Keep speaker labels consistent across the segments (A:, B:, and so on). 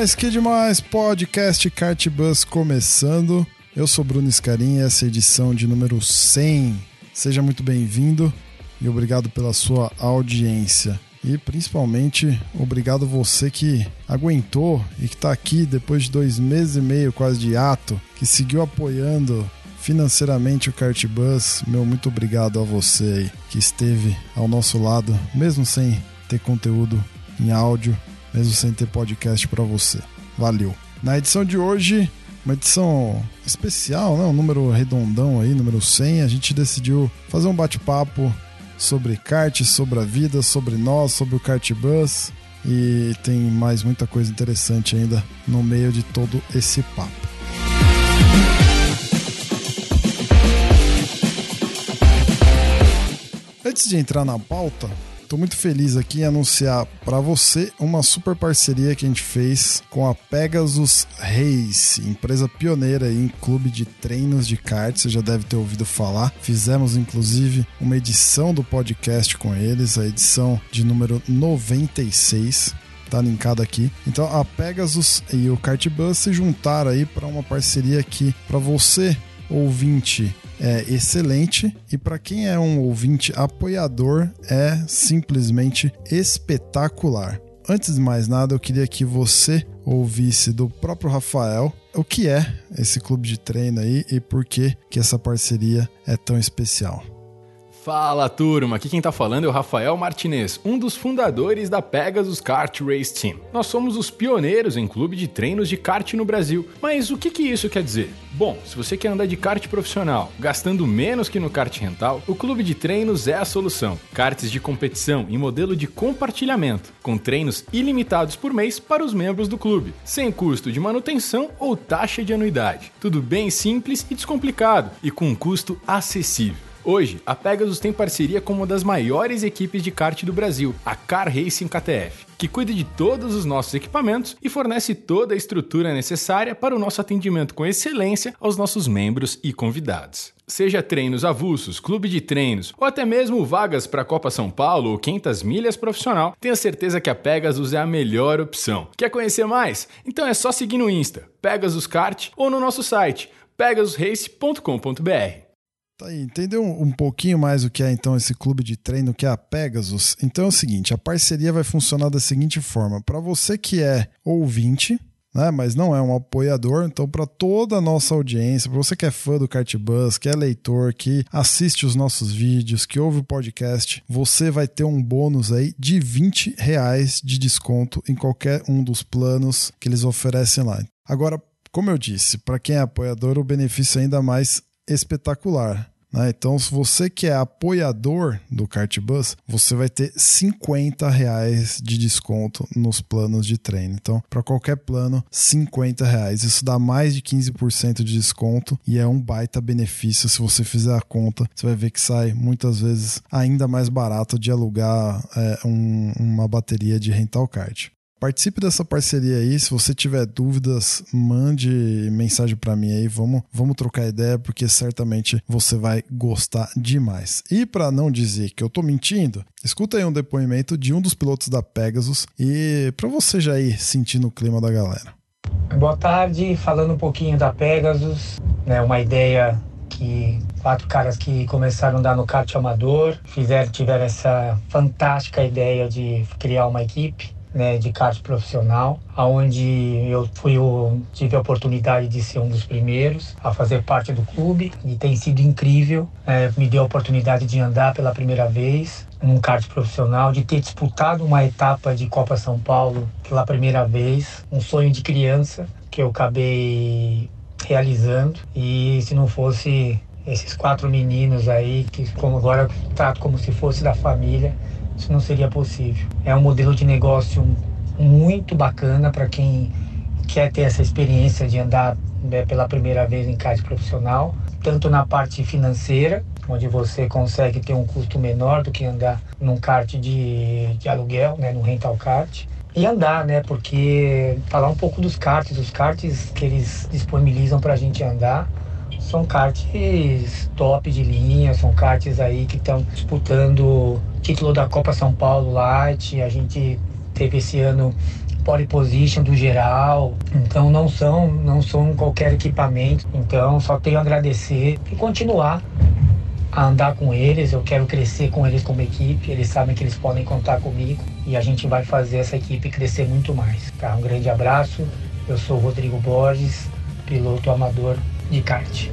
A: Demais, que demais! Podcast Cartbus começando. Eu sou Bruno Scarim e essa é a edição de número 100. Seja muito bem-vindo e obrigado pela sua audiência. E principalmente, obrigado você que aguentou e que está aqui depois de dois meses e meio quase de ato, que seguiu apoiando financeiramente o Cartbus. Meu muito obrigado a você que esteve ao nosso lado, mesmo sem ter conteúdo em áudio, mesmo sem ter podcast para você. Valeu. Na edição de hoje, uma edição especial, né? um número redondão aí, número 100, a gente decidiu fazer um bate-papo sobre kart, sobre a vida, sobre nós, sobre o Cartbus e tem mais muita coisa interessante ainda no meio de todo esse papo. Antes de entrar na pauta, estou muito feliz aqui em anunciar para você uma super parceria que a gente fez com a Pegasus Race, empresa pioneira em clube de treinos de kart, você já deve ter ouvido falar. Fizemos inclusive uma edição do podcast com eles, a edição de número 96 tá linkado aqui. Então a Pegasus e o Cartbus se juntaram aí para uma parceria que para você ouvinte é excelente e para quem é um ouvinte apoiador é simplesmente espetacular. Antes de mais nada, eu queria que você ouvisse do próprio Rafael o que é esse clube de treino aí e por que que essa parceria é tão especial.
B: Fala turma, aqui quem tá falando é o Rafael Martinez, um dos fundadores da Pegasus Kart Race Team. Nós somos os pioneiros em clube de treinos de kart no Brasil. Mas o que, que isso quer dizer? Bom, se você quer andar de kart profissional, gastando menos que no kart rental, o clube de treinos é a solução. Karts de competição em modelo de compartilhamento, com treinos ilimitados por mês para os membros do clube, sem custo de manutenção ou taxa de anuidade. Tudo bem simples e descomplicado, e com um custo acessível. Hoje, a Pegasus tem parceria com uma das maiores equipes de kart do Brasil, a Car Racing KTF, que cuida de todos os nossos equipamentos e fornece toda a estrutura necessária para o nosso atendimento com excelência aos nossos membros e convidados. Seja treinos avulsos, clube de treinos ou até mesmo vagas para a Copa São Paulo ou 500 milhas profissional, tenha certeza que a Pegasus é a melhor opção. Quer conhecer mais? Então é só seguir no Insta, Pegasus Kart ou no nosso site pegasusrace.com.br.
A: Tá aí, entendeu um pouquinho mais o que é então esse clube de treino que é a Pegasus? Então é o seguinte, a parceria vai funcionar da seguinte forma: para você que é ouvinte, né, mas não é um apoiador, então para toda a nossa audiência, para você que é fã do Cartbus, que é leitor, que assiste os nossos vídeos, que ouve o podcast, você vai ter um bônus aí de 20 reais de desconto em qualquer um dos planos que eles oferecem lá. Agora, como eu disse, para quem é apoiador, o benefício é ainda mais espetacular. Né? Então, se você que é apoiador do Cartbus, você vai ter 50 reais de desconto nos planos de treino. Então, para qualquer plano, 50 reais. Isso dá mais de 15% de desconto e é um baita benefício. Se você fizer a conta, você vai ver que sai muitas vezes ainda mais barato de alugar é, um, uma bateria de rental kart. Participe dessa parceria aí. Se você tiver dúvidas, mande mensagem para mim aí. Vamos, vamos trocar ideia porque certamente você vai gostar demais. E para não dizer que eu tô mentindo, escuta aí um depoimento de um dos pilotos da Pegasus e para você já ir sentindo o clima da galera.
C: Boa tarde, falando um pouquinho da Pegasus, né, uma ideia que quatro caras que começaram a andar no kart amador fizeram tiveram essa fantástica ideia de criar uma equipe né, de kart profissional, aonde eu fui tive a oportunidade de ser um dos primeiros a fazer parte do clube e tem sido incrível. É, me deu a oportunidade de andar pela primeira vez num kart profissional, de ter disputado uma etapa de Copa São Paulo pela primeira vez, um sonho de criança que eu acabei realizando e se não fosse esses quatro meninos aí que como agora trato como se fosse da família isso não seria possível. É um modelo de negócio muito bacana para quem quer ter essa experiência de andar né, pela primeira vez em kart profissional, tanto na parte financeira, onde você consegue ter um custo menor do que andar num kart de, de aluguel, né, no rental kart, e andar, né? Porque falar um pouco dos karts, os karts que eles disponibilizam para a gente andar são karts top de linha, são karts aí que estão disputando título da Copa São Paulo Light. A gente teve esse ano pole position do geral. Então não são, não são qualquer equipamento. Então só tenho a agradecer e continuar a andar com eles, eu quero crescer com eles como equipe, eles sabem que eles podem contar comigo e a gente vai fazer essa equipe crescer muito mais. Tá? Um grande abraço, eu sou Rodrigo Borges, piloto amador de kart.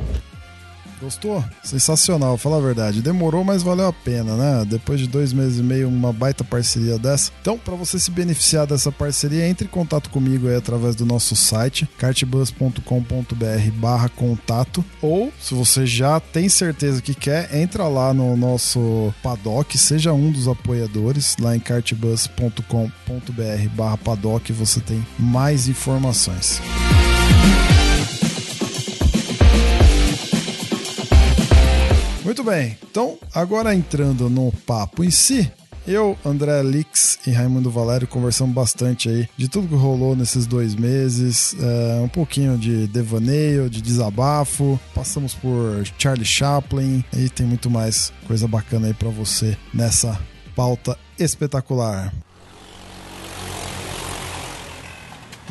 A: Gostou? Sensacional, fala a verdade. Demorou, mas valeu a pena, né? Depois de dois meses e meio, uma baita parceria dessa. Então, para você se beneficiar dessa parceria, entre em contato comigo aí através do nosso site, cartbus.com.br barra contato. Ou, se você já tem certeza que quer, entra lá no nosso paddock, seja um dos apoiadores, lá em cartbus.com.br barra paddock, você tem mais informações. Muito bem, então agora entrando no papo em si, eu, André Lix e Raimundo Valério conversamos bastante aí de tudo que rolou nesses dois meses, é, um pouquinho de devaneio, de desabafo, passamos por Charlie Chaplin e tem muito mais coisa bacana aí para você nessa pauta espetacular.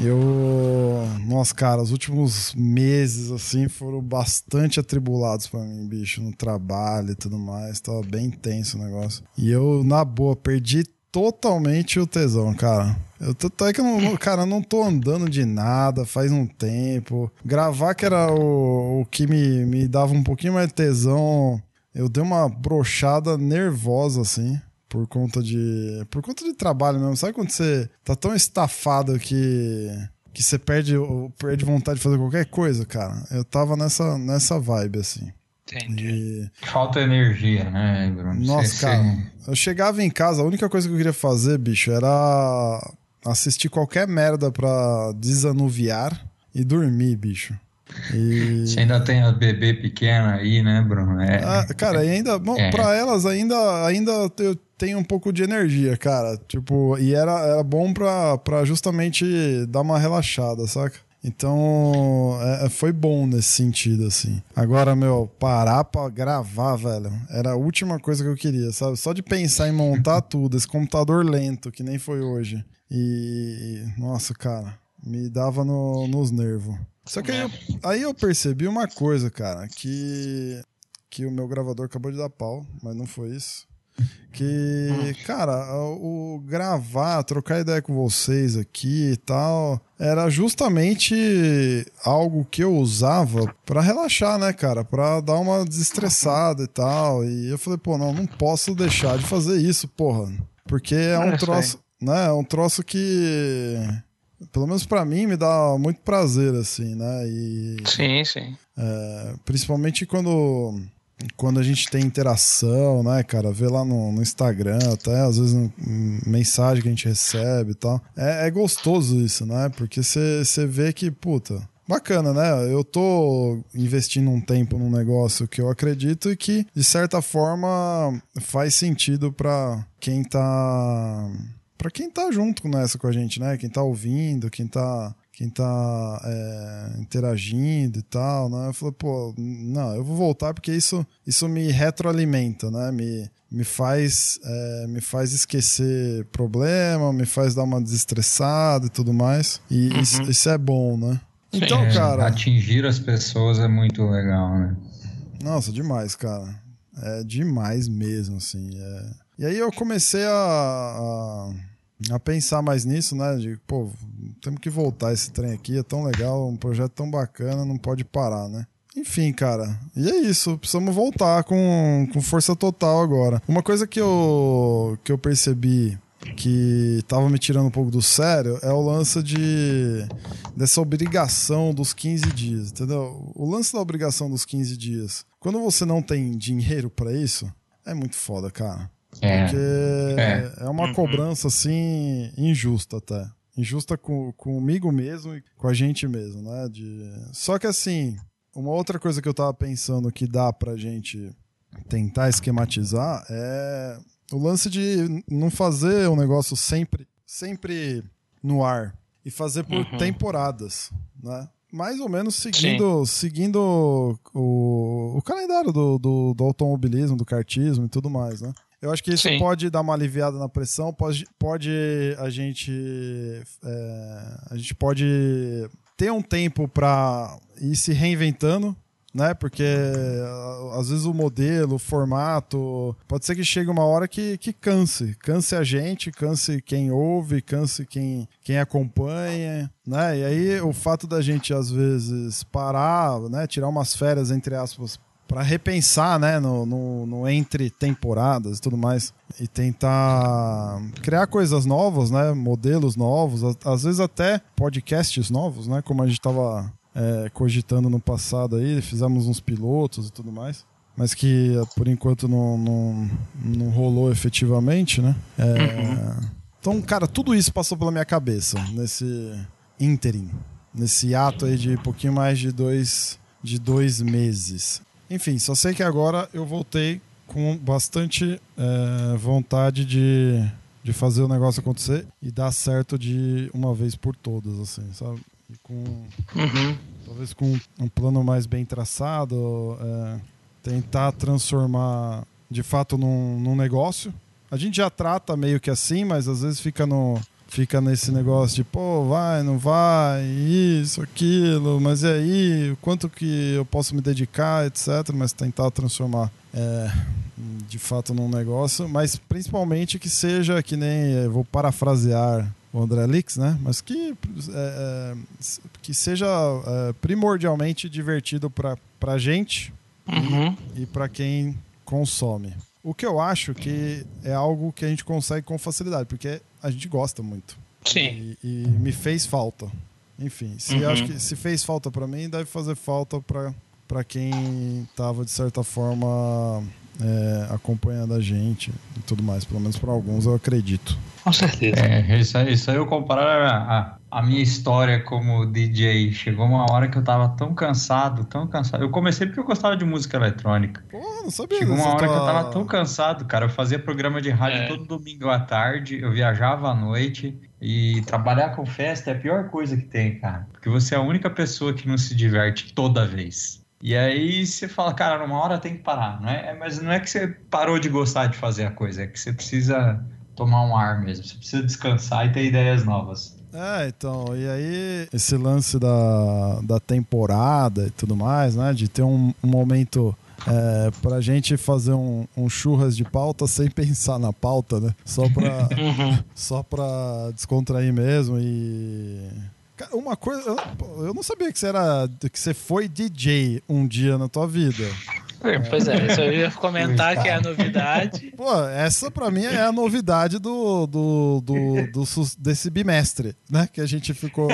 A: Eu. Nossa, cara, os últimos meses, assim, foram bastante atribulados para mim, bicho, no trabalho e tudo mais. Tava bem tenso o negócio. E eu, na boa, perdi totalmente o tesão, cara. Eu tô, é que eu não, cara, eu não tô andando de nada faz um tempo. Gravar que era o, o que me, me dava um pouquinho mais de tesão. Eu dei uma brochada nervosa, assim por conta de por conta de trabalho mesmo. Sabe quando você tá tão estafado que que você perde perde vontade de fazer qualquer coisa, cara? Eu tava nessa nessa vibe assim.
D: Entendi. E... Falta energia, né, Bruno?
A: Nossa, cara, eu chegava em casa, a única coisa que eu queria fazer, bicho, era assistir qualquer merda pra desanuviar e dormir, bicho.
D: E... Você ainda tem a bebê pequena aí, né, Bruno?
A: É... Ah, cara, e ainda, bom, é. pra elas ainda, ainda eu tenho um pouco de energia, cara. Tipo, e era, era bom pra, pra justamente dar uma relaxada, saca? Então, é, é foi bom nesse sentido, assim. Agora, meu, parar pra gravar, velho, era a última coisa que eu queria, sabe? Só de pensar em montar tudo, esse computador lento, que nem foi hoje. E, nossa, cara, me dava no, nos nervos. Só que aí eu, aí eu percebi uma coisa, cara, que, que o meu gravador acabou de dar pau, mas não foi isso. Que, cara, o gravar, trocar ideia com vocês aqui e tal, era justamente algo que eu usava para relaxar, né, cara? Pra dar uma desestressada e tal. E eu falei, pô, não, não posso deixar de fazer isso, porra. Porque é um troço, né? É um troço que pelo menos para mim, me dá muito prazer, assim, né? E,
D: sim, sim.
A: É, principalmente quando, quando a gente tem interação, né, cara? Vê lá no, no Instagram, até às vezes um, mensagem que a gente recebe e tal. É, é gostoso isso, né? Porque você vê que, puta, bacana, né? Eu tô investindo um tempo num negócio que eu acredito e que, de certa forma, faz sentido para quem tá para quem tá junto nessa com a gente, né? Quem tá ouvindo, quem tá quem tá é, interagindo e tal, né? Eu falei, pô, não, eu vou voltar porque isso, isso me retroalimenta, né? Me, me faz é, me faz esquecer problema, me faz dar uma desestressada e tudo mais. E uhum. isso, isso, é bom, né?
D: Sim, então, é, cara. Atingir as pessoas é muito legal, né?
A: Nossa, demais, cara. É demais mesmo, assim. É... E aí eu comecei a, a a pensar mais nisso, né? De, pô, temos que voltar esse trem aqui, é tão legal, um projeto tão bacana, não pode parar, né? Enfim, cara, e é isso, precisamos voltar com, com força total agora. Uma coisa que eu, que eu percebi que tava me tirando um pouco do sério é o lance de dessa obrigação dos 15 dias, entendeu? O lance da obrigação dos 15 dias. Quando você não tem dinheiro para isso, é muito foda, cara. É. Porque é, é uma uhum. cobrança, assim, injusta até. injusta com, comigo mesmo e com a gente mesmo, né? De... Só que assim, uma outra coisa que eu tava pensando que dá pra gente tentar esquematizar é o lance de não fazer um negócio sempre, sempre no ar e fazer por uhum. temporadas, né? Mais ou menos seguindo, seguindo o, o calendário do, do, do, automobilismo, do kartismo e tudo mais, né? Eu acho que isso Sim. pode dar uma aliviada na pressão, pode, pode a gente é, a gente pode ter um tempo para ir se reinventando, né? Porque às vezes o modelo, o formato, pode ser que chegue uma hora que, que canse. Canse a gente, canse quem ouve, canse quem, quem acompanha, né? E aí o fato da gente às vezes parar, né? Tirar umas férias, entre aspas, para repensar, né, no, no, no, entre temporadas e tudo mais e tentar criar coisas novas, né, modelos novos, às vezes até podcasts novos, né, como a gente estava é, cogitando no passado aí, fizemos uns pilotos e tudo mais, mas que por enquanto não, não, não rolou efetivamente, né? É, uhum. Então, cara, tudo isso passou pela minha cabeça nesse ínterim, nesse ato aí de pouquinho mais de dois, de dois meses. Enfim, só sei que agora eu voltei com bastante é, vontade de, de fazer o negócio acontecer e dar certo de uma vez por todas, assim, sabe? E com. Uhum. Talvez com um plano mais bem traçado, é, tentar transformar de fato num, num negócio. A gente já trata meio que assim, mas às vezes fica no, fica nesse negócio de, pô, vai, não vai, isso, aquilo, mas e aí, quanto que eu posso me dedicar, etc. Mas tentar transformar é, de fato num negócio, mas principalmente que seja que nem, vou parafrasear o André Lix, né? Mas que, é, é, que seja é, primordialmente divertido para a gente uhum. e, e para quem consome. O que eu acho que é algo que a gente consegue com facilidade, porque a gente gosta muito.
E: Sim.
A: E, e me fez falta. Enfim, se uhum. acho que se fez falta para mim, deve fazer falta para quem estava de certa forma é, acompanhando a gente e tudo mais. Pelo menos para alguns eu acredito.
E: Com certeza.
D: É, isso, aí, isso aí eu comparar a, a, minha história como DJ. Chegou uma hora que eu tava tão cansado, tão cansado. Eu comecei porque eu gostava de música eletrônica.
A: Pô, não sabia
D: Chegou uma hora tá... que eu tava tão cansado, cara. Eu fazia programa de rádio é. todo domingo à tarde, eu viajava à noite. E trabalhar com festa é a pior coisa que tem, cara. Porque você é a única pessoa que não se diverte toda vez. E aí você fala, cara, numa hora tem que parar, não é? Mas não é que você parou de gostar de fazer a coisa, é que você precisa tomar um ar mesmo. Você precisa descansar e ter ideias novas.
A: É, então, e aí esse lance da, da temporada e tudo mais, né? De ter um, um momento é, pra gente fazer um, um, churras de pauta sem pensar na pauta, né? Só pra, uhum. só pra descontrair mesmo e. Uma coisa. Eu, eu não sabia que você era. que você foi DJ um dia na tua vida.
E: Pois é, isso eu ia comentar que é a novidade.
A: Pô, essa pra mim é a novidade do, do, do, do desse bimestre, né? Que a gente ficou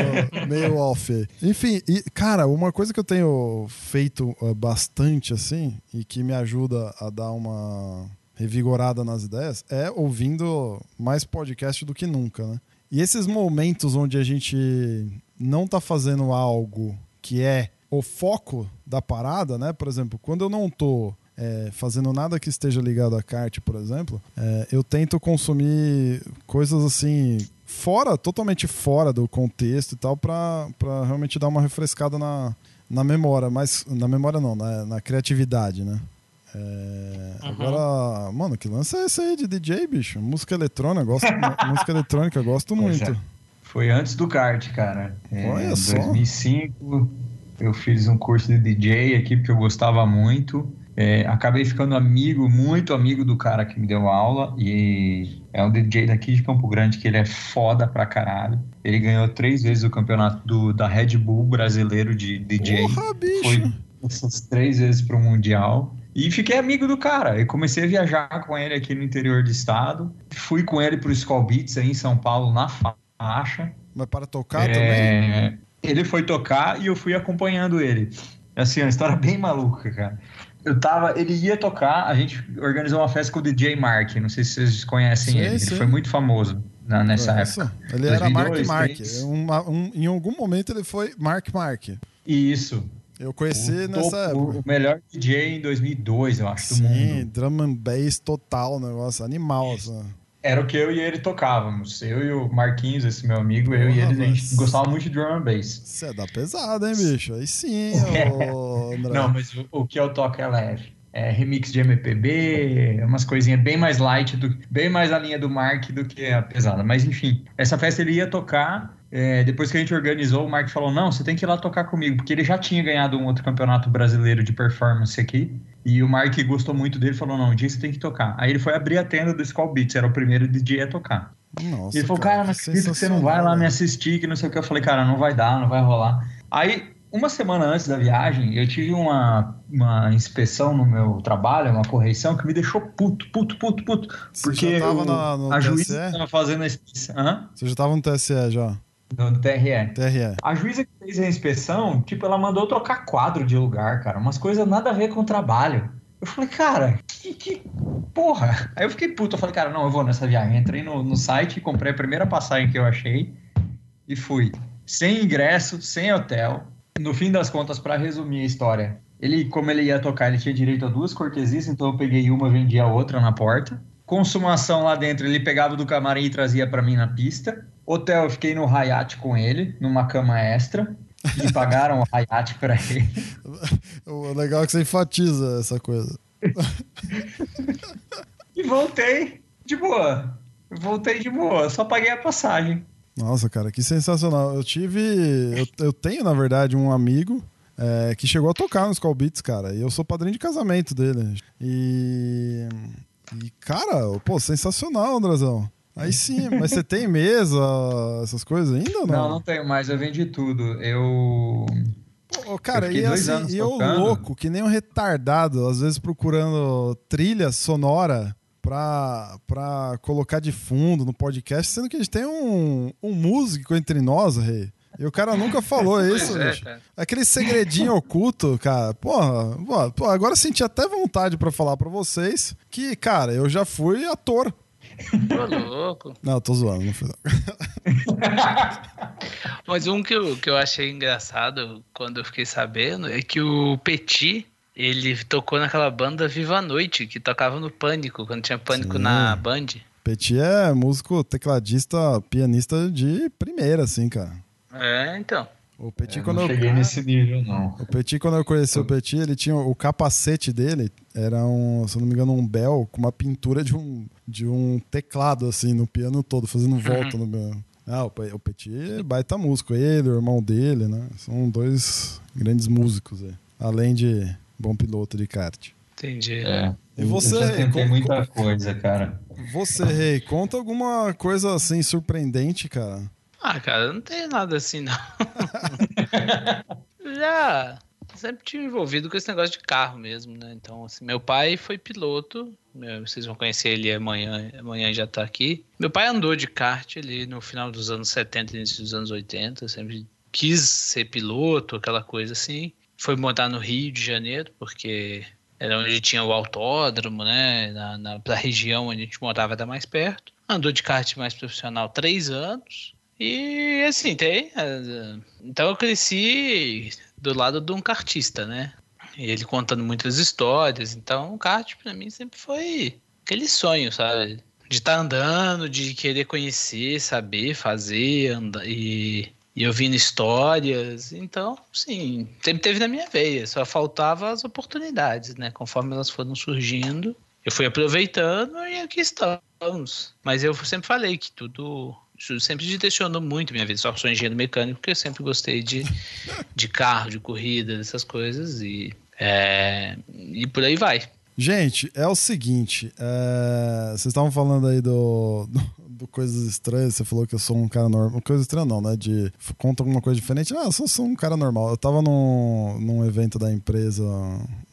A: meio off. Enfim, e, cara, uma coisa que eu tenho feito uh, bastante assim e que me ajuda a dar uma revigorada nas ideias é ouvindo mais podcast do que nunca, né? E esses momentos onde a gente não tá fazendo algo que é o foco da parada, né? Por exemplo, quando eu não tô é, fazendo nada que esteja ligado a kart, por exemplo, é, eu tento consumir coisas assim fora, totalmente fora do contexto e tal, para realmente dar uma refrescada na, na memória, mas na memória não, na, na criatividade, né? É, uhum. Agora, mano, que lança é esse aí de DJ, bicho? Música eletrônica, gosto, música eletrônica, gosto muito.
D: Foi antes do kart, cara.
A: É, Olha só.
D: 2005, eu fiz um curso de DJ aqui porque eu gostava muito. É, acabei ficando amigo, muito amigo do cara que me deu aula e é um DJ daqui de Campo Grande que ele é foda pra caralho. Ele ganhou três vezes o campeonato do, da Red Bull brasileiro de DJ.
A: Porra, bicho!
D: Foi essas três vezes pro Mundial. E fiquei amigo do cara. E comecei a viajar com ele aqui no interior do estado. Fui com ele pro Skull Beats aí em São Paulo na faixa.
A: Mas para tocar é... também?
D: Ele foi tocar e eu fui acompanhando ele. Assim, uma história bem maluca, cara. Eu tava, ele ia tocar, a gente organizou uma festa com o DJ Mark, não sei se vocês conhecem sim, ele, sim. ele foi muito famoso. na, nessa
A: Isso.
D: época.
A: Ele era Mark
D: 2002,
A: Mark. Uma- um- em algum momento ele foi Mark Mark.
D: Isso.
A: Eu conheci
D: O
A: nessa
D: topo-
A: época.
D: O melhor DJ em 2002, eu acho, do
A: Sim,
D: mundo.
A: drum and bass total, negócio animal. Assim.
D: Era o que eu e ele tocávamos. Eu e o Marquinhos, esse meu amigo, eu e ele, a gente
A: mas-
D: gostava muito de drum and bass.
A: Você é da pesada, hein, bicho? Aí sim, ô André.
D: Não, mas o, o que eu toco é leve. É remix de MPB, umas coisinhas bem mais light, do, bem mais a linha do Mark do que a pesada. Mas enfim, essa festa ele ia tocar. É, depois que a gente organizou, o Mark falou: Não, você tem que ir lá tocar comigo, porque ele já tinha ganhado um outro campeonato brasileiro de performance aqui. E o Mark gostou muito dele falou: Não, um dia você tem que tocar. Aí ele foi abrir a tenda do Skull Beats, era o primeiro DJ a tocar.
A: Nossa,
D: ele falou, cara, não
A: que
D: acredito que você não vai lá me assistir, que não sei o que. Eu falei, cara, não vai dar, não vai rolar. Aí, uma semana antes da viagem, eu tive uma, uma inspeção no meu trabalho, uma correção, que me deixou puto, puto, puto, puto.
A: Você
D: Porque
A: já tava
D: o-
A: na- no
D: a
A: TSE?
D: juíza estava fazendo a inspeção. Hã?
A: Você já tava no TSE já.
D: No, no TRE.
A: TRE.
D: A juíza que fez a inspeção, tipo, ela mandou trocar quadro de lugar, cara. Umas coisas nada a ver com o trabalho. Eu falei, cara, que, que porra. Aí eu fiquei puto. Eu falei, cara, não, eu vou nessa viagem. Entrei no, no site, comprei a primeira passagem que eu achei e fui. Sem ingresso, sem hotel. No fim das contas, pra resumir a história, ele, como ele ia tocar, ele tinha direito a duas cortesias, então eu peguei uma, vendi a outra na porta. Consumação lá dentro, ele pegava do camarim e trazia pra mim na pista. Hotel, eu fiquei no Hayat com ele, numa cama extra. E pagaram o Hayat pra ele.
A: O legal é que você enfatiza essa coisa.
D: E voltei de boa. Voltei de boa, só paguei a passagem.
A: Nossa, cara, que sensacional. Eu tive. Eu, eu tenho, na verdade, um amigo é, que chegou a tocar nos Call Beats, cara. E eu sou padrinho de casamento dele. E. E, cara, pô, sensacional, Andrazão. Aí sim, mas você tem mesa, essas coisas ainda ou
D: Não,
A: não?
D: não tenho mais, eu vendi tudo. Eu.
A: Pô, cara,
D: Eu
A: e, assim, e eu louco, que nem um retardado, às vezes procurando trilha sonora pra, pra colocar de fundo no podcast, sendo que a gente tem um, um músico entre nós, rei. E o cara nunca falou isso,
E: é,
A: bicho. Aquele segredinho oculto, cara. Porra, pô, agora senti até vontade pra falar pra vocês que, cara, eu já fui ator.
E: Tô louco.
A: Não, eu tô zoando, não fui. não.
E: Mas um que eu, que eu achei engraçado quando eu fiquei sabendo é que o Petit, ele tocou naquela banda Viva a Noite, que tocava no Pânico, quando tinha Pânico
A: Sim.
E: na Band.
A: Petit é músico, tecladista, pianista de primeira, assim, cara.
E: É, então.
A: O Petit,
D: Eu
A: quando
D: não
A: eu,
D: cheguei nesse nível, não.
A: O Petit, quando eu conheci o Petit, ele tinha o capacete dele, era um, se eu não me engano, um bel com uma pintura de um, de um teclado, assim, no piano todo, fazendo volta no meu. Ah, o, Pe- o Petit é baita músico, ele, o irmão dele, né? São dois grandes músicos aí. Além de bom piloto de kart.
E: Entendi.
D: É.
A: E você,
D: Eu já tentei
A: como-
D: muita coisa, cara.
A: Você, Rei, conta alguma coisa assim surpreendente, cara.
E: Ah, cara, não tem nada assim, não. Já sempre tive envolvido com esse negócio de carro mesmo, né? Então, assim, meu pai foi piloto. meu- vocês vão conhecer ele amanhã, amanhã já tá aqui. Meu pai andou de kart ali no final dos anos 70, início dos anos 80. Sempre quis ser piloto, aquela coisa assim. Foi morar no Rio de Janeiro, porque era onde tinha o autódromo, né? Na, na, pra região onde a gente morava era mais perto. Andou de kart mais profissional três anos. E assim, tem. eh, Então eu cresci do lado de um kartista, né? E ele contando muitas histórias. Então o kart pra mim sempre foi aquele sonho, sabe? De estar andando, de querer conhecer, saber, fazer, andar e, e ouvindo histórias. Então, sim, sempre teve na minha veia. Só faltava as oportunidades, né? Conforme elas foram surgindo, eu fui aproveitando e aqui estamos. Mas eu sempre falei que tudo sempre direcionou muito minha vida. Só sou engenheiro mecânico porque eu sempre gostei de, de carro, de corrida, dessas coisas e, é, e por aí vai.
A: Gente, é o seguinte, é, vocês estavam falando aí do, do, Coisas Estranhas, você falou que eu sou um cara normal. Coisa estranha não, né? De conta alguma coisa diferente. Não, eu sou, sou um cara normal. Eu tava num, num evento da empresa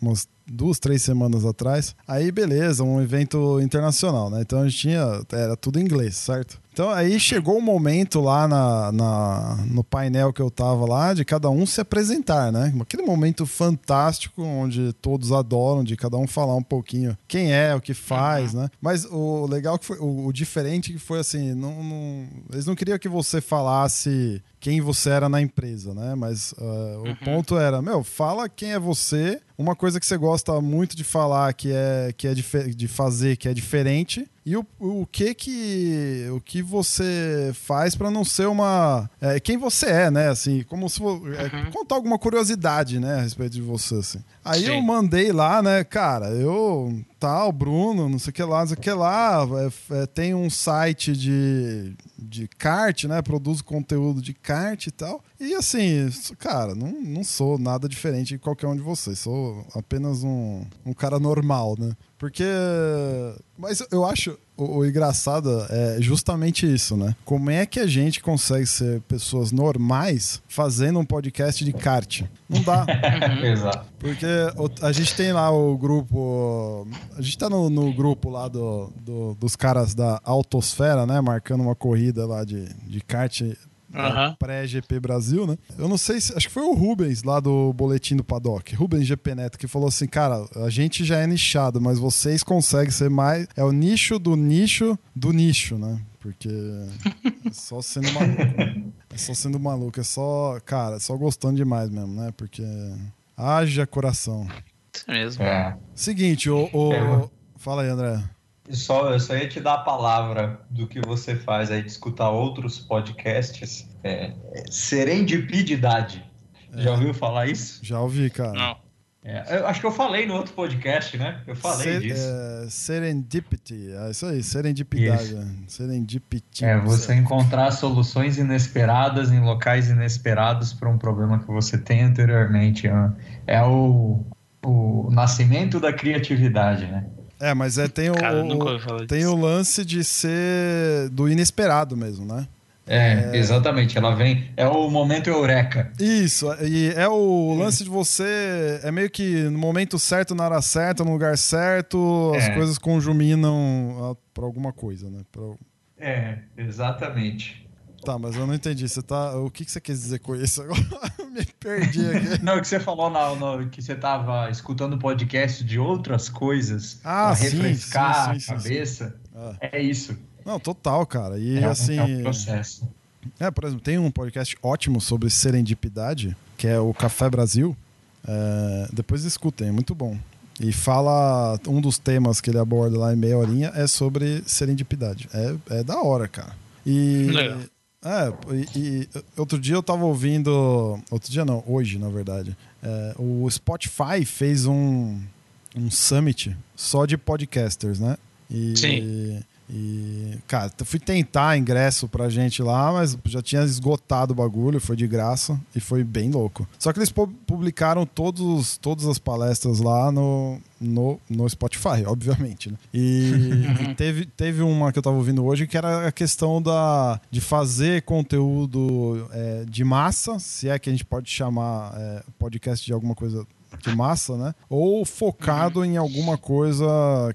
A: umas, duas, três semanas atrás. Aí, beleza, um evento internacional, né? Então a gente tinha. Era tudo inglês, certo? Então aí chegou o momento lá na, na, no painel que eu tava lá de cada um se apresentar, né? Aquele momento fantástico onde todos adoram, de cada um falar um pouquinho quem é, o que faz, uhum. né? Mas o legal que foi, o, o diferente que foi assim, não, não, eles não queriam que você falasse quem você era na empresa, né? Mas uh, uhum. o ponto era, meu, fala quem é você, uma coisa que você gosta muito de falar, que é, que é de fazer, que é diferente, e o, o que que o que você faz para não ser uma é, quem você é, né? Assim, como se é, uhum. contar alguma curiosidade, né, a respeito de você, assim. Aí Sim. eu mandei lá, né, cara, eu tal, Bruno, não sei o que lá, não sei o que lá, é, é, tem um site de, de kart, né? Produzo conteúdo de kart e tal. E assim, cara, não, não sou nada diferente de qualquer um de vocês. Sou apenas um, um cara normal, né? Porque. Mas eu acho o, o, engraçado é justamente isso, né? Como é que a gente consegue ser pessoas normais fazendo um podcast de kart? Não dá.
D: Exato.
A: Porque a gente tem lá o grupo. A gente tá no, no grupo lá do, do, dos caras da Autosfera, né? Marcando uma corrida lá de, de kart Uhum. pré-GP Brasil, né? Eu não sei se. Acho que foi o Rubens lá do Boletim do Paddock, Rubens GP Neto, que falou assim: cara, a gente já é nichado, mas vocês conseguem ser mais. É o nicho do nicho do nicho, né? Porque é só sendo maluco. é só sendo maluco. É só. Cara, é só gostando demais mesmo, né? Porque. Haja coração.
E: Isso mesmo.
D: É.
A: Seguinte, o. o... É. Fala aí, André.
D: Só, eu só ia te dar a palavra do que você faz aí de escutar outros podcasts. É, serendipidade. É. Já ouviu falar isso?
A: Já ouvi, cara.
E: Não.
D: É, eu acho que eu falei no outro podcast, né? Eu falei Ser, disso.
A: É, serendipity, é isso aí, serendipidade. Isso. Serendipity.
D: É, você encontrar soluções inesperadas em locais inesperados para um problema que você tem anteriormente. É o, o nascimento da criatividade, né?
A: É, mas é, tem, o, Cara, tem o lance de ser do inesperado mesmo, né?
D: É, é, exatamente. Ela vem. É o momento eureka.
A: Isso. E é o lance de você. É meio que no momento certo, na hora certa, no lugar certo, as é. coisas conjuminam para alguma coisa, né? Pra...
D: É, exatamente.
A: Tá, mas eu não entendi. Você tá. O que, que você quis dizer com isso agora? Me perdi aqui.
D: Não, que você falou na, no, que você tava escutando podcast de outras coisas
A: ah,
D: pra refrescar sim, sim, sim, a cabeça. Ah. É isso.
A: Não, total, cara. E
D: é
A: assim.
D: É um processo.
A: É, por exemplo, tem um podcast ótimo sobre serendipidade, que é o Café Brasil. É, depois escutem, é muito bom. E fala. Um dos temas que ele aborda lá em meia horinha é sobre serendipidade. É, é da hora, cara. E. Legal. É, e, e, outro dia eu tava ouvindo. Outro dia não, hoje, na verdade. É, o Spotify fez um, um summit só de podcasters, né?
E: E, Sim.
A: E, cara, fui tentar ingresso pra gente lá, mas já tinha esgotado o bagulho, foi de graça e foi bem louco. Só que eles publicaram todos, todas as palestras lá no, no, no Spotify, obviamente. Né? E teve, teve uma que eu tava ouvindo hoje que era a questão da, de fazer conteúdo é, de massa, se é que a gente pode chamar é, podcast de alguma coisa de massa, né? Ou focado em alguma coisa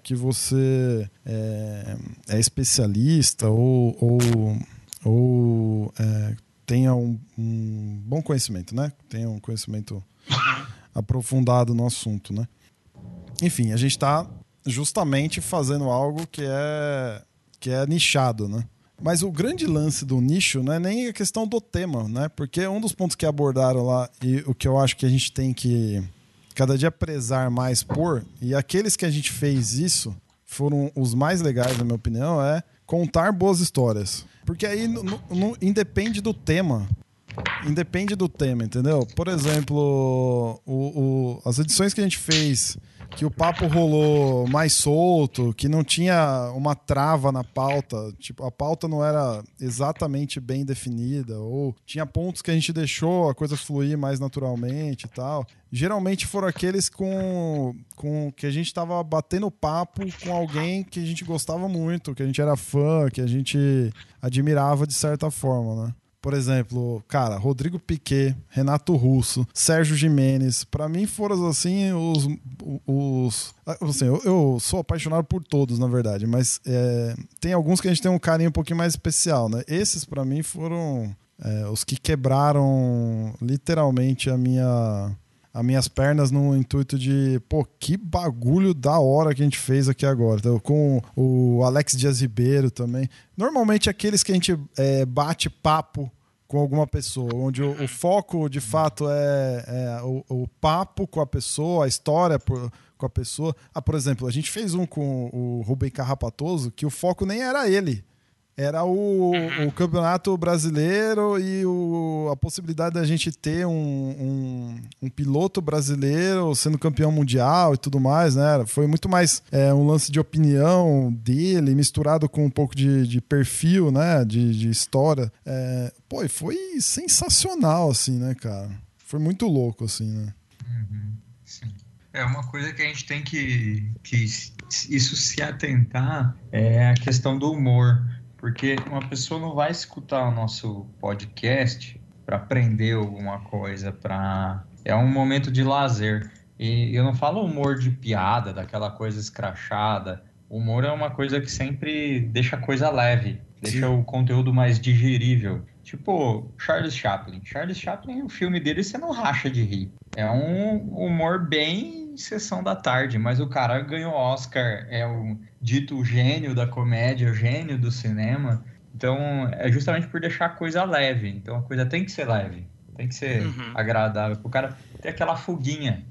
A: que você é, é especialista ou, ou, ou é, tenha um, um, bom conhecimento, né? Tenha um conhecimento aprofundado no assunto, né? Enfim, a gente está justamente fazendo algo que é que é nichado, né? Mas o grande lance do nicho não é nem a questão do tema, né? Porque um dos pontos que abordaram lá e o que eu acho que a gente tem que cada dia prezar mais por, e aqueles que a gente fez isso foram os mais legais, na minha opinião, é contar boas histórias. Porque aí não independe do tema. Independe do tema, entendeu? Por exemplo, o, o, as edições que a gente fez que o papo rolou mais solto, que não tinha uma trava na pauta, tipo, a pauta não era exatamente bem definida, ou tinha pontos que a gente deixou a coisa fluir mais naturalmente e tal. Geralmente foram aqueles com, com que a gente estava batendo papo com alguém que a gente gostava muito, que a gente era fã, que a gente admirava de certa forma, né? Por exemplo, cara, Rodrigo Piquet, Renato Russo, Sérgio Jimenez, para mim foram assim os. os assim, eu, eu, sou apaixonado por todos, na verdade, mas é, tem alguns que a gente tem um carinho um pouquinho mais especial, né? Esses para mim foram é, os que quebraram literalmente a minha as minhas pernas no intuito de, pô, que bagulho da hora que a gente fez aqui agora. Então, com o Alex Dias Ribeiro também. Normalmente aqueles que a gente é, bate papo com alguma pessoa, onde o, o foco de fato é, é o, o, papo com a pessoa, a história por, com a pessoa. Ah, por exemplo, a gente fez um com o Rubem Carrapatoso que o foco nem era ele era o, uhum. o campeonato brasileiro e o, a possibilidade da gente ter um, um, um, piloto brasileiro sendo campeão mundial e tudo mais, né? Foi muito mais é, um lance de opinião dele, misturado com um pouco de, de perfil, né? De, de história. É, pô, e foi sensacional, assim, né, cara? Foi muito louco, assim, né?
D: Uhum. Sim. É uma coisa que a gente tem que, que isso se atentar é a questão do humor porque uma pessoa não vai escutar o nosso podcast para aprender alguma coisa, para é um momento de lazer. E eu não falo humor de piada, daquela coisa escrachada. O humor é uma coisa que sempre deixa a coisa leve, deixa Sim. o conteúdo mais digerível. Tipo, Charles Chaplin. Charles Chaplin, o filme dele você não racha de rir. É um humor bem sessão da tarde, mas o cara ganhou Oscar, é o dito gênio da comédia, o gênio do cinema. Então, é justamente por deixar a coisa leve. Então, a coisa tem que ser leve, tem que ser uhum. agradável. O cara ter aquela fuguinha,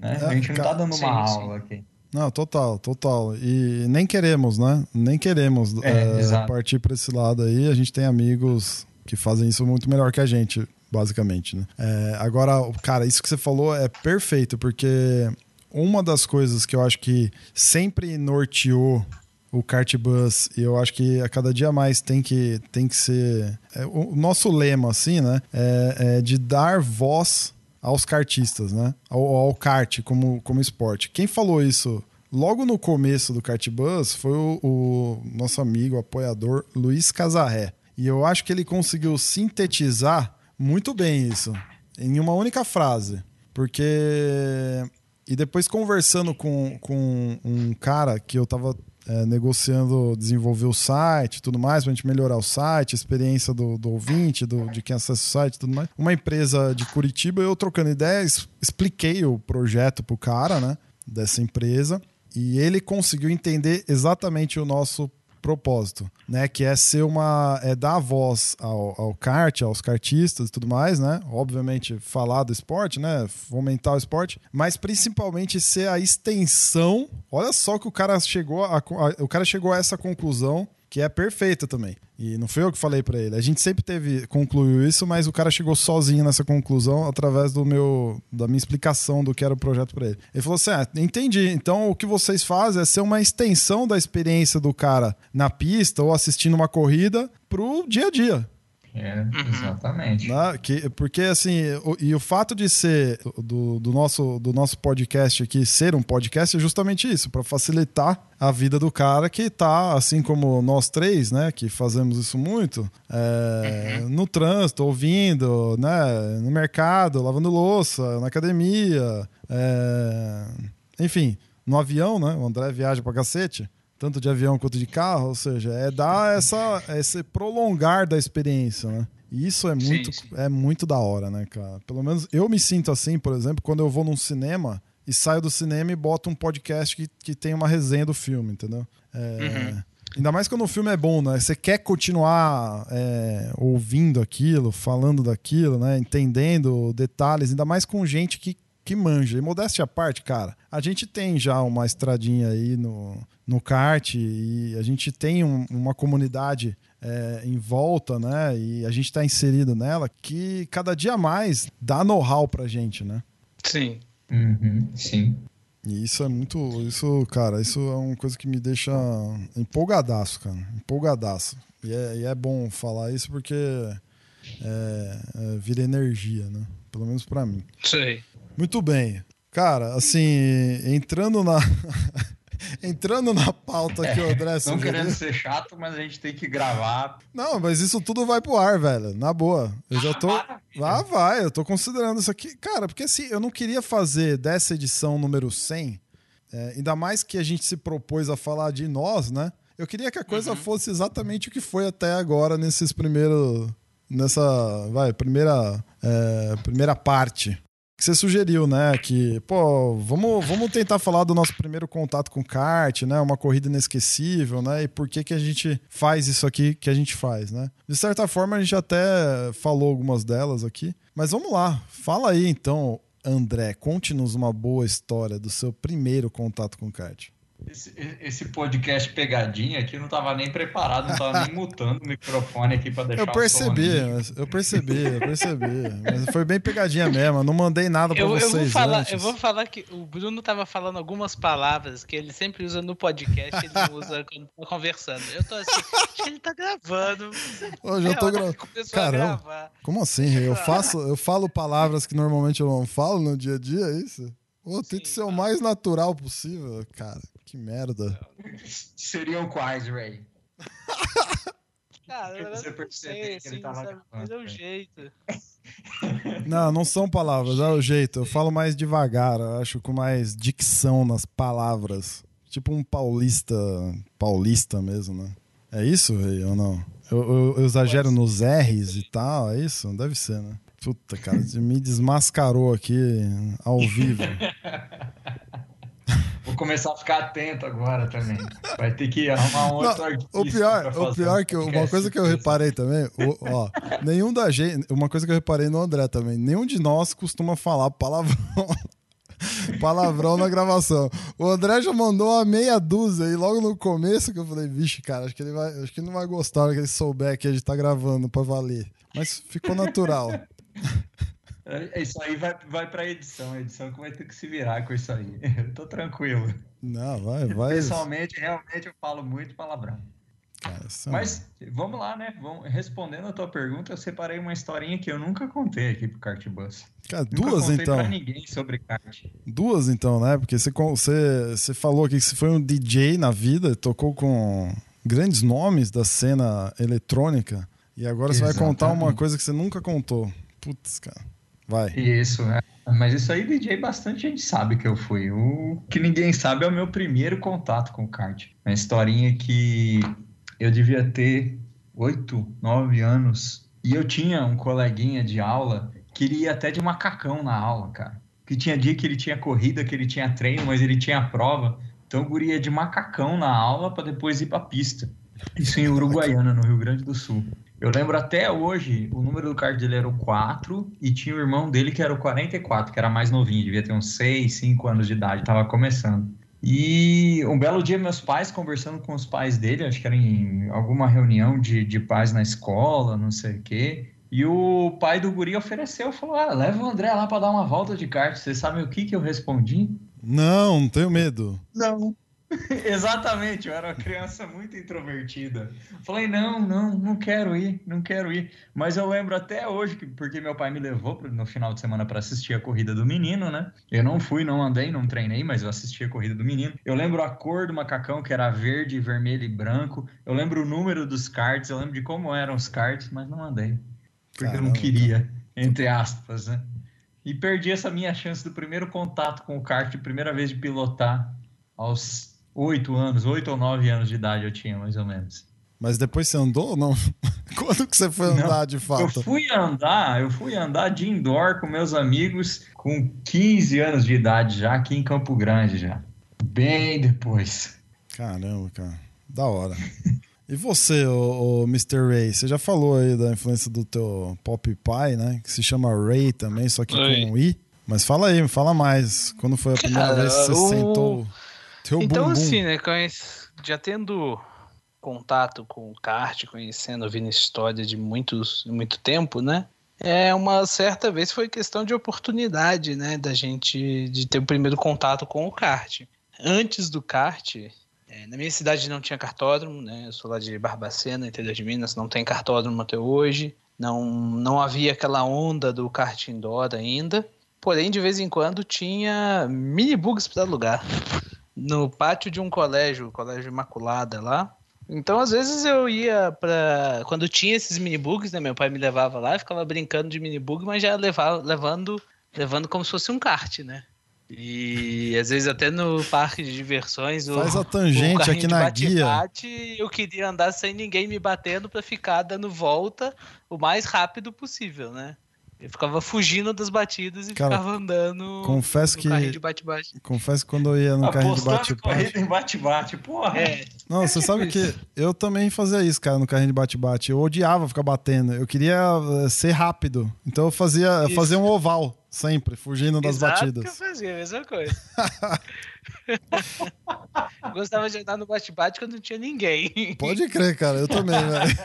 D: né? É, a gente não tá dando sim, uma sim. aula aqui.
A: Não, total, total. E nem queremos, né? Nem queremos é, é, partir para esse lado aí. A gente tem amigos que fazem isso muito melhor que a gente, basicamente, né? É, agora, cara, isso que você falou é perfeito, porque uma das coisas que eu acho que sempre norteou o kart bus e eu acho que a cada dia mais tem que, tem que ser é, o nosso lema assim né é, é, de dar voz aos kartistas né ao, ao kart como, como esporte. Quem falou isso logo no começo do kart bus foi o, o nosso amigo apoiador Luiz Casarré. E eu acho que ele conseguiu sintetizar muito bem isso em uma única frase porque e depois conversando com, com um cara que eu tava é, negociando desenvolver o site tudo mais, pra gente melhorar o site, a experiência do, do ouvinte, do, de quem acessa o site tudo mais. Uma empresa de Curitiba, eu trocando ideias, expliquei o projeto pro cara, né, dessa empresa, e ele conseguiu entender exatamente o nosso propósito, né? Que é ser uma. é dar voz ao, ao kart, aos kartistas e tudo mais, né? Obviamente, falar do esporte, né? Fomentar o esporte, mas principalmente ser a extensão. Olha só que o cara chegou a, a o cara chegou a essa conclusão que é perfeita também. E não foi eu que falei para ele. A gente sempre teve concluiu isso, mas o cara chegou sozinho nessa conclusão através do meu da minha explicação do que era o projeto para ele. Ele falou assim: ah, entendi. Então o que vocês fazem é ser uma extensão da experiência do cara na pista ou assistindo uma corrida pro dia a dia.
D: É, uhum. exatamente.
A: Né? Que, porque, assim, o, e o fato de ser do, do, nosso, do nosso podcast aqui ser um podcast é justamente isso, para facilitar a vida do cara que tá, assim como nós três, né, que fazemos isso muito, é, uhum. no trânsito, ouvindo, né, no mercado, lavando louça, na academia, é, enfim, no avião, né, o André viaja pra cacete tanto de avião quanto de carro, ou seja, é dar essa, esse prolongar da experiência, né? E isso é muito, sim, sim. é muito da hora, né, cara? Pelo menos eu me sinto assim, por exemplo, quando eu vou num cinema e saio do cinema e boto um podcast que, que tem uma resenha do filme, entendeu? É, uhum. Ainda mais quando o filme é bom, né? Você quer continuar é, ouvindo aquilo, falando daquilo, né? Entendendo detalhes, ainda mais com gente que que manja. E modéstia à parte, cara, a gente tem já uma estradinha aí no, no kart e a gente tem um, uma comunidade é, em volta, né? E a gente está inserido nela que cada dia mais dá know-how pra gente, né?
E: Sim.
D: Uhum, sim.
A: E isso é muito. Isso, cara, isso é uma coisa que me deixa empolgadaço, cara. Empolgadaço. E é, e é bom falar isso porque é, é, vira energia, né? Pelo menos para mim.
E: Sei.
A: Muito bem. Cara, assim, entrando na. entrando na pauta que o André
D: Não querendo ser chato, mas a gente tem que gravar.
A: Não, mas isso tudo vai pro ar, velho. Na boa. Eu já tô. Ah, vai, eu tô considerando isso aqui. Cara, porque assim, eu não queria fazer dessa edição número 100, é, ainda mais que a gente se propôs a falar de nós, né? Eu queria que a coisa fosse exatamente o que foi até agora nesses primeiros. Nessa. Vai, primeira. é, primeira parte. Que você sugeriu, né? Que, pô, vamos, vamos tentar falar do nosso primeiro contato com kart, né? Uma corrida inesquecível, né? E por que, que a gente faz isso aqui que a gente faz, né? De certa forma, a gente até falou algumas delas aqui. Mas vamos lá. Fala aí, então, André. Conte-nos uma boa história do seu primeiro contato com kart.
D: Esse, esse podcast pegadinha aqui eu não tava nem preparado, não tava nem mutando o microfone aqui pra deixar
A: Eu percebi, eu percebi, eu percebi. Mas foi bem pegadinha mesmo. Eu não mandei nada pra
E: Eu, eu
A: vocês
E: vou falar,
A: antes.
E: eu vou falar que o Bruno tava falando algumas palavras que ele sempre usa no podcast, ele não usa quando tá conversando. Eu tô assim, ele tá gravando.
A: Hoje eu tô
E: É,
A: gravando.
E: começou a
A: Caramba.
E: gravar.
A: Como assim, Rei? Eu faço, eu falo palavras que normalmente eu não falo no dia a dia, é isso? Pô, tem que ser o mais natural possível, cara. Que merda.
D: Seriam quais, Ray?
E: Cara, eu
D: Você
E: não
D: percebeu
E: sei,
D: que ele
E: assim, sabe? Mas é o
D: né?
E: jeito.
A: Não, não são palavras, é o jeito. Eu falo mais devagar, eu acho com mais dicção nas palavras. Tipo um paulista, paulista mesmo, né? É isso, Rei, ou não? Eu, eu- eu exagero nos R's e tal, é isso? Deve ser, né? Puta, cara, me desmascarou aqui ao vivo.
D: Vou começar a ficar atento agora também. Vai ter que arrumar um outro
A: Não, o pior, o pior
D: um
A: que eu- uma coisa que eu reparei também, o- ó, nenhum da gente, uma coisa que eu reparei no André também, nenhum de nós costuma falar palavrão. Palavrão na gravação. O André já mandou uma meia dúzia aí logo no começo que eu falei, vixe, cara, acho que ele vai, acho que ele não vai gostar que ele souber que a gente tá gravando pra valer. Mas ficou natural.
D: É, Isso aí vai, vai pra edição. A edição que vai ter que se virar com isso aí. Eu tô tranquilo.
A: Não, vai, vai.
D: Pessoalmente, realmente, eu falo muito palavrão.
A: Cara, é-
D: Mas vamos lá, né? Vamos, respondendo a tua pergunta, eu separei uma historinha que eu nunca contei aqui pro Kart Bus.
A: Cara,
D: Nunca
A: duas
D: contei
A: então.
D: pra ninguém sobre kart.
A: Duas então, né? Porque você, você, você falou aqui que você foi um DJ na vida, tocou com grandes nomes da cena eletrônica. E agora você vai contar uma
D: Exatamente.
A: coisa que você nunca contou. Putz, cara. Vai.
D: Isso, é. Mas isso aí, DJ, bastante gente sabe que eu fui. O que ninguém sabe é o meu primeiro contato com o kart. Uma historinha que eu devia ter oito, nove anos. E eu tinha um coleguinha de aula que ele ia até de macacão na aula, cara. Que tinha dia que ele tinha corrida, que ele tinha treino, mas ele tinha prova. Então o guri ia de macacão na aula para depois ir pra pista. Isso em Uruguaiana, no Rio Grande do Sul. Eu lembro até hoje, o número do kart dele era o 4 e tinha o irmão dele que era o 44, que era mais novinho, devia ter uns 6, 5 anos de idade, tava começando. E um belo dia, meus pais conversando com os pais dele, acho que era em alguma reunião de, de pais na escola, não sei o quê. E o pai do guri ofereceu, falou: Ah, leva o André lá para dar uma volta de kart. Vocês sabem o que, que eu respondi?
A: Não, não tenho medo.
D: Não. Exatamente, eu era uma criança muito introvertida. Falei, não, não, não quero ir, não quero ir. Mas eu lembro até hoje, que, porque meu pai me levou no final de semana para assistir a corrida do menino, né? Eu não fui, não andei, não treinei, mas eu assisti a corrida do menino. Eu lembro a cor do macacão, que era verde, vermelho e branco. Eu lembro o número dos karts, eu lembro de como eram os karts, mas não andei. Porque eu não
A: Caramba,
D: queria, entre aspas, né? E perdi essa minha chance do primeiro contato com o kart, primeira vez de pilotar aos oito anos, oito ou nove anos de idade eu tinha, mais ou menos.
A: Mas depois você andou ou não? Quando que você foi
D: Não,
A: andar de
D: Eu
A: fato?
D: fui andar, eu fui andar de indoor com meus amigos com 15 anos de idade já, aqui em Campo Grande já. Bem depois.
A: Caramba, cara. Da hora. E você, o, Mr. Ray, você já falou aí da influência do teu Pop Pie, né? Que se chama Ray também, só que
E: Oi.
A: com I. Mas fala aí, fala mais. Quando foi a primeira
E: Cara,
A: vez que você
E: o-
A: sentou teu
E: Então,
A: bumbum?
E: assim, né, já tendo contato com o kart, conhecendo, ouvindo história de muitos, muito tempo, né? É uma certa vez foi questão de oportunidade, né, da gente de ter o primeiro contato com o kart. Antes do kart, é, na minha cidade não tinha cartódromo, né? Eu sou lá de Barbacena, interior de Minas, não tem cartódromo até hoje. Não, não havia aquela onda do kart indoor ainda. Porém, de vez em quando tinha mini bugs para alugar no pátio de um colégio, colégio Imaculada lá. Então, às vezes eu ia para quando tinha esses minibugs, né? Meu pai me levava lá, ficava brincando de minibug, mas já levava, levando, levando como se fosse um kart, né? E às vezes até no parque de diversões.
A: Faz o, a tangente aqui na
E: bate,
A: guia.
E: Bate, eu queria andar sem ninguém me batendo para ficar dando volta o mais rápido possível, né? Eu ficava fugindo das batidas e Cara, ficava andando
A: confesso
E: no
A: que,
E: carrinho de bate-bate.
A: Confesso que quando eu ia no carrinho de bate-bate.
D: corrida em bate-bate, porra. É.
A: Não, você sabe que eu também fazia isso, cara, no carrinho de bate-bate. Eu odiava ficar batendo. Eu queria eh, ser rápido. Então eu fazia, eu fazia um oval, sempre, fugindo das
E: Exato
A: batidas.
E: Que eu fazia a mesma coisa. Gostava de andar no bate-bate quando não tinha ninguém.
A: Pode crer, cara, eu também, velho.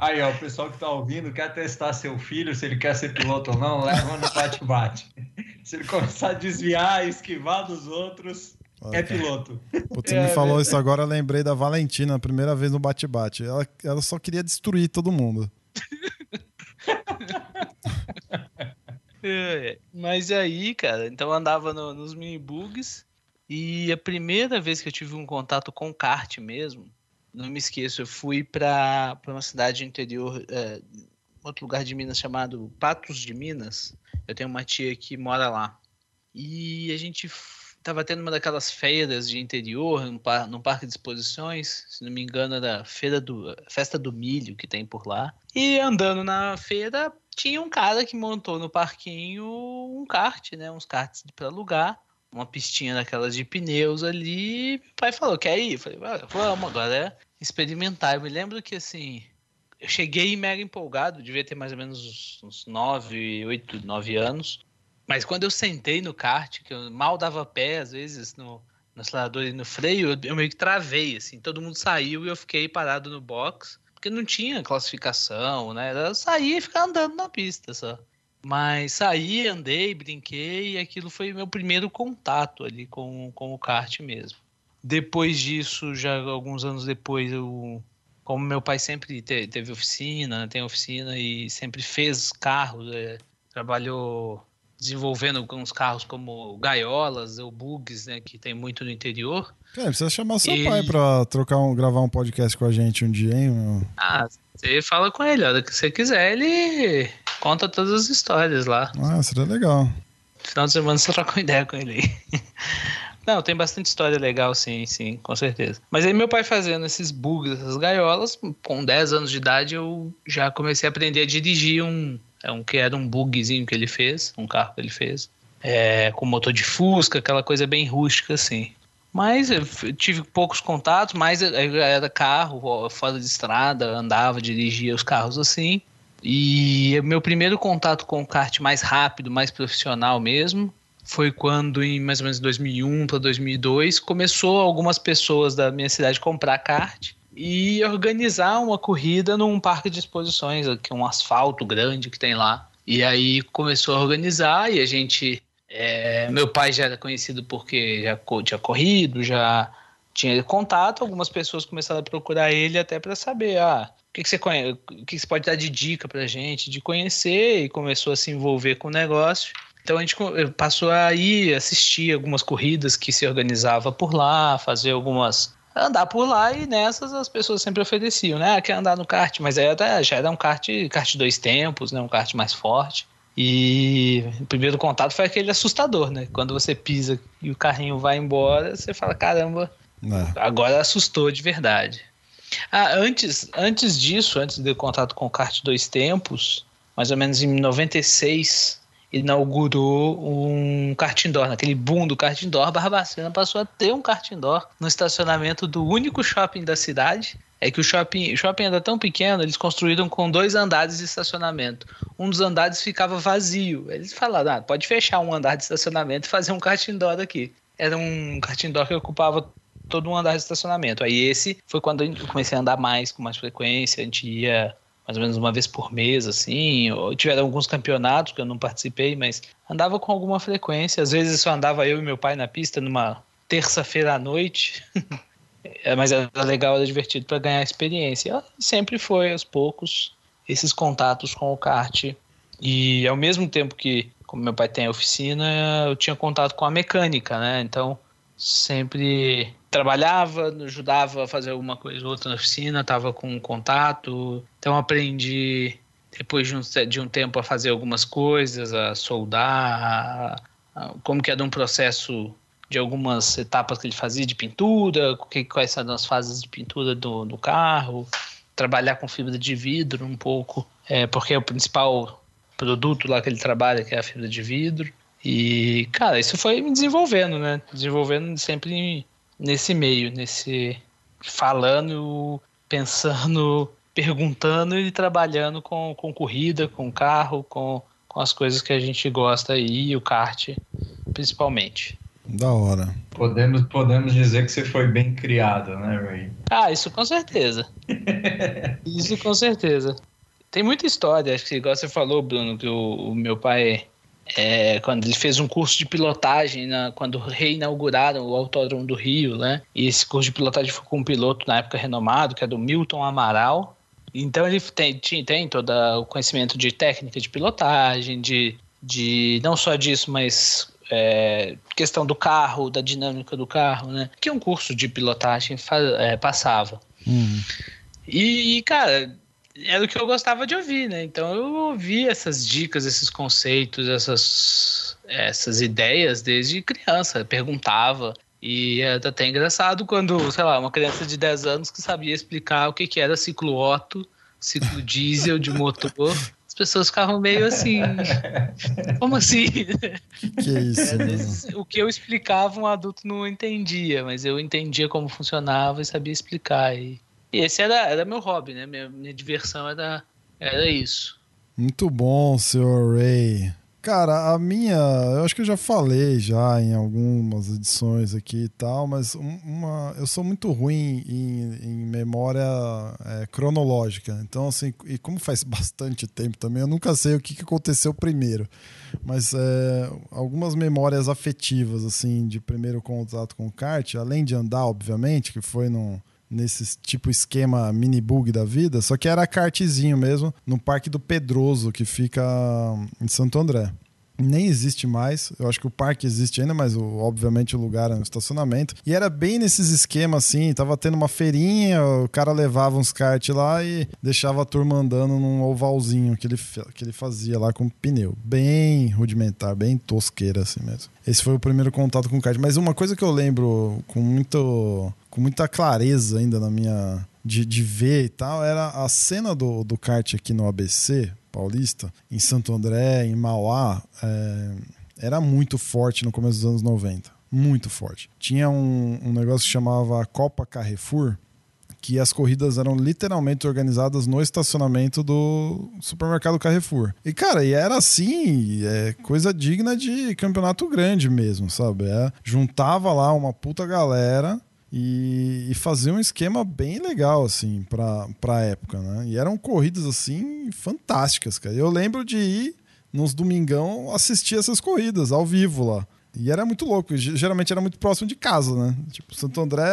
D: Aí, ó, o pessoal que tá ouvindo quer testar seu filho, se ele quer ser piloto ou não, leva no bate-bate. Se ele começar a desviar, esquivar dos outros, é piloto.
A: Putz, você é, me falou isso agora, eu lembrei da Valentina, a primeira vez no bate-bate. Ela, ela só queria destruir todo mundo.
E: é, mas aí, cara, então eu andava no, nos mini bugs e a primeira vez que eu tive um contato com kart mesmo não me esqueço, eu fui para uma cidade interior, é, outro lugar de Minas chamado Patos de Minas. Eu tenho uma tia que mora lá. E a gente estava tendo uma daquelas feiras de interior, num, par, num parque de exposições, se não me engano era feira do, Festa do Milho que tem por lá. E andando na feira, tinha um cara que montou no parquinho um kart, né, uns karts para alugar uma pistinha daquelas de pneus ali. Meu pai falou: quer ir? Eu falei: vamos, agora é experimentar. Eu me lembro que assim. Eu cheguei mega empolgado, devia ter mais ou menos uns 9, 8, 9 anos. Mas quando eu sentei no kart, que eu mal dava pé, às vezes, no, no acelerador e no freio, eu, eu meio que travei, assim. Todo mundo saiu e eu fiquei parado no box, porque não tinha classificação, né? Eu saía e ficava andando na pista só. Mas saí, andei, brinquei e aquilo foi meu primeiro contato ali com, com o kart mesmo. Depois disso, já alguns anos depois, eu, como meu pai sempre te, teve oficina, tem oficina e sempre fez carros, é, trabalhou desenvolvendo alguns carros como gaiolas ou bugs, né, que tem muito no interior.
A: É, precisa chamar seu e... pai para trocar um, gravar um podcast com a gente um dia, hein? Meu?
E: Ah, você fala com ele, a hora que você quiser, ele conta todas as histórias lá.
A: Ah, seria legal.
E: Final de semana você troca uma ideia com ele aí. Não, tem bastante história legal, sim, sim, com certeza. Mas aí meu pai fazendo esses bugs, essas gaiolas, com 10 anos de idade eu já comecei a aprender a dirigir um, é um que era um bugzinho que ele fez, um carro que ele fez, é, com motor de fusca, aquela coisa bem rústica assim. Mas eu tive poucos contatos, mas era carro, fora de estrada, andava, dirigia os carros assim. E meu primeiro contato com o kart mais rápido, mais profissional mesmo, foi quando em mais ou menos 2001 para 2002 começou algumas pessoas da minha cidade comprar kart e organizar uma corrida num parque de exposições, que é um asfalto grande que tem lá. E aí começou a organizar e a gente é, meu pai já era conhecido porque já tinha corrido, já tinha contato. Algumas pessoas começaram a procurar ele até para saber, ah, o que, que você o que, que você pode dar de dica para gente, de conhecer e começou a se envolver com o negócio. Então a gente passou a ir assistir algumas corridas que se organizava por lá, fazer algumas andar por lá e nessas as pessoas sempre ofereciam, né? Ah, quer andar no kart, mas aí até já era um kart, kart dois tempos, né? Um kart mais forte. E o primeiro contato foi aquele assustador, né? Quando você pisa e o carrinho vai embora, você fala: caramba, é. agora assustou de verdade. Ah, antes, antes disso, antes do contato com o kart dois tempos, mais ou menos em 96, inaugurou um kart indoor. Naquele boom do kart indoor, Barbacena passou a ter um kart indoor no estacionamento do único shopping da cidade é que o shopping, o shopping era tão pequeno, eles construíram com dois andares de estacionamento. Um dos andares ficava vazio. Eles falaram, ah, pode fechar um andar de estacionamento e fazer um kart indoor aqui. Era um kart indoor que ocupava todo um andar de estacionamento. Aí esse foi quando eu comecei a andar mais, com mais frequência. A gente ia mais ou menos uma vez por mês, assim. Ou tiveram alguns campeonatos que eu não participei, mas andava com alguma frequência. Às vezes só andava eu e meu pai na pista numa terça-feira à noite. É, mas era legal, era divertido para ganhar experiência. sempre foi, aos poucos, esses contatos com o kart. E ao mesmo tempo que, como meu pai tem a oficina, eu tinha contato com a mecânica, né? Então, sempre trabalhava, ajudava a fazer alguma coisa ou outra na oficina, estava com contato. Então aprendi depois de um, de um tempo a fazer algumas coisas, a soldar, a, a, como que era um processo de algumas etapas que ele fazia de pintura, que, quais são as fases de pintura do, do carro, trabalhar com fibra de vidro um pouco, é, porque é o principal produto lá que ele trabalha, que é a fibra de vidro. E, cara, isso foi me desenvolvendo, né? Desenvolvendo sempre nesse meio, nesse falando, pensando, perguntando e trabalhando com, com corrida, com carro, com, com as coisas que a gente gosta aí, e o kart principalmente.
A: Da hora.
D: Podemos, podemos dizer que você foi bem criado, né, Ray?
E: Ah, isso com certeza. isso com certeza. Tem muita história, acho que igual você falou, Bruno, que o, o meu pai, é, quando ele fez um curso de pilotagem, na, quando reinauguraram o Autódromo do Rio, né? E esse curso de pilotagem foi com um piloto na época renomado, que é do Milton Amaral. Então ele tem, tem todo o conhecimento de técnica de pilotagem, de, de não só disso, mas é, questão do carro, da dinâmica do carro, né? Que um curso de pilotagem é, passava.
A: Uhum.
E: E, cara, era o que eu gostava de ouvir, né? Então eu ouvia essas dicas, esses conceitos, essas, essas ideias desde criança. perguntava. E era até engraçado quando, sei lá, uma criança de 10 anos que sabia explicar o que, que era ciclo Otto, ciclo diesel de motor pessoas ficavam meio assim. Como assim?
A: Que é isso? Vezes,
E: o que eu explicava, um adulto não entendia, mas eu entendia como funcionava e sabia explicar. E esse era, era meu hobby, né? Minha, minha diversão era, era isso.
A: Muito bom, senhor Ray. Cara, a minha, eu acho que eu já falei já em algumas edições aqui e tal, mas uma, eu sou muito ruim em, em memória é, cronológica. Então, assim, e como faz bastante tempo também, eu nunca sei o que, aconteceu primeiro. Mas é, algumas memórias afetivas, assim, de primeiro contato com o kart, além de andar, obviamente, que foi num, nesse tipo esquema mini bug da vida, só que era kartzinho mesmo, no Parque do Pedroso, que fica em Santo André. Nem existe mais. Eu acho que o parque existe ainda, mas o, obviamente o lugar é um estacionamento. E era bem nesses esquemas assim: tava tendo uma feirinha, o cara levava uns kart lá e deixava a turma andando num ovalzinho que ele, que ele fazia lá com pneu. Bem rudimentar, bem tosqueira assim mesmo. Esse foi o primeiro contato com o kart. Mas uma coisa que eu lembro com muito com muita clareza ainda na minha. De, de ver e tal, era a cena do, do kart aqui no ABC Paulista, em Santo André, em Mauá, é, era muito forte no começo dos anos 90. Muito forte. Tinha um, um negócio que chamava Copa Carrefour, que as corridas eram literalmente organizadas no estacionamento do supermercado Carrefour. E, cara, e era assim, é coisa digna de campeonato grande mesmo, sabe? É, juntava lá uma puta galera e, e fazer um esquema bem legal, assim, pra, pra época, né? E eram corridas, assim, fantásticas, cara. Eu lembro de ir nos domingão assistir essas corridas ao vivo lá. E era muito louco, geralmente era muito próximo de casa, né? Tipo, Santo André,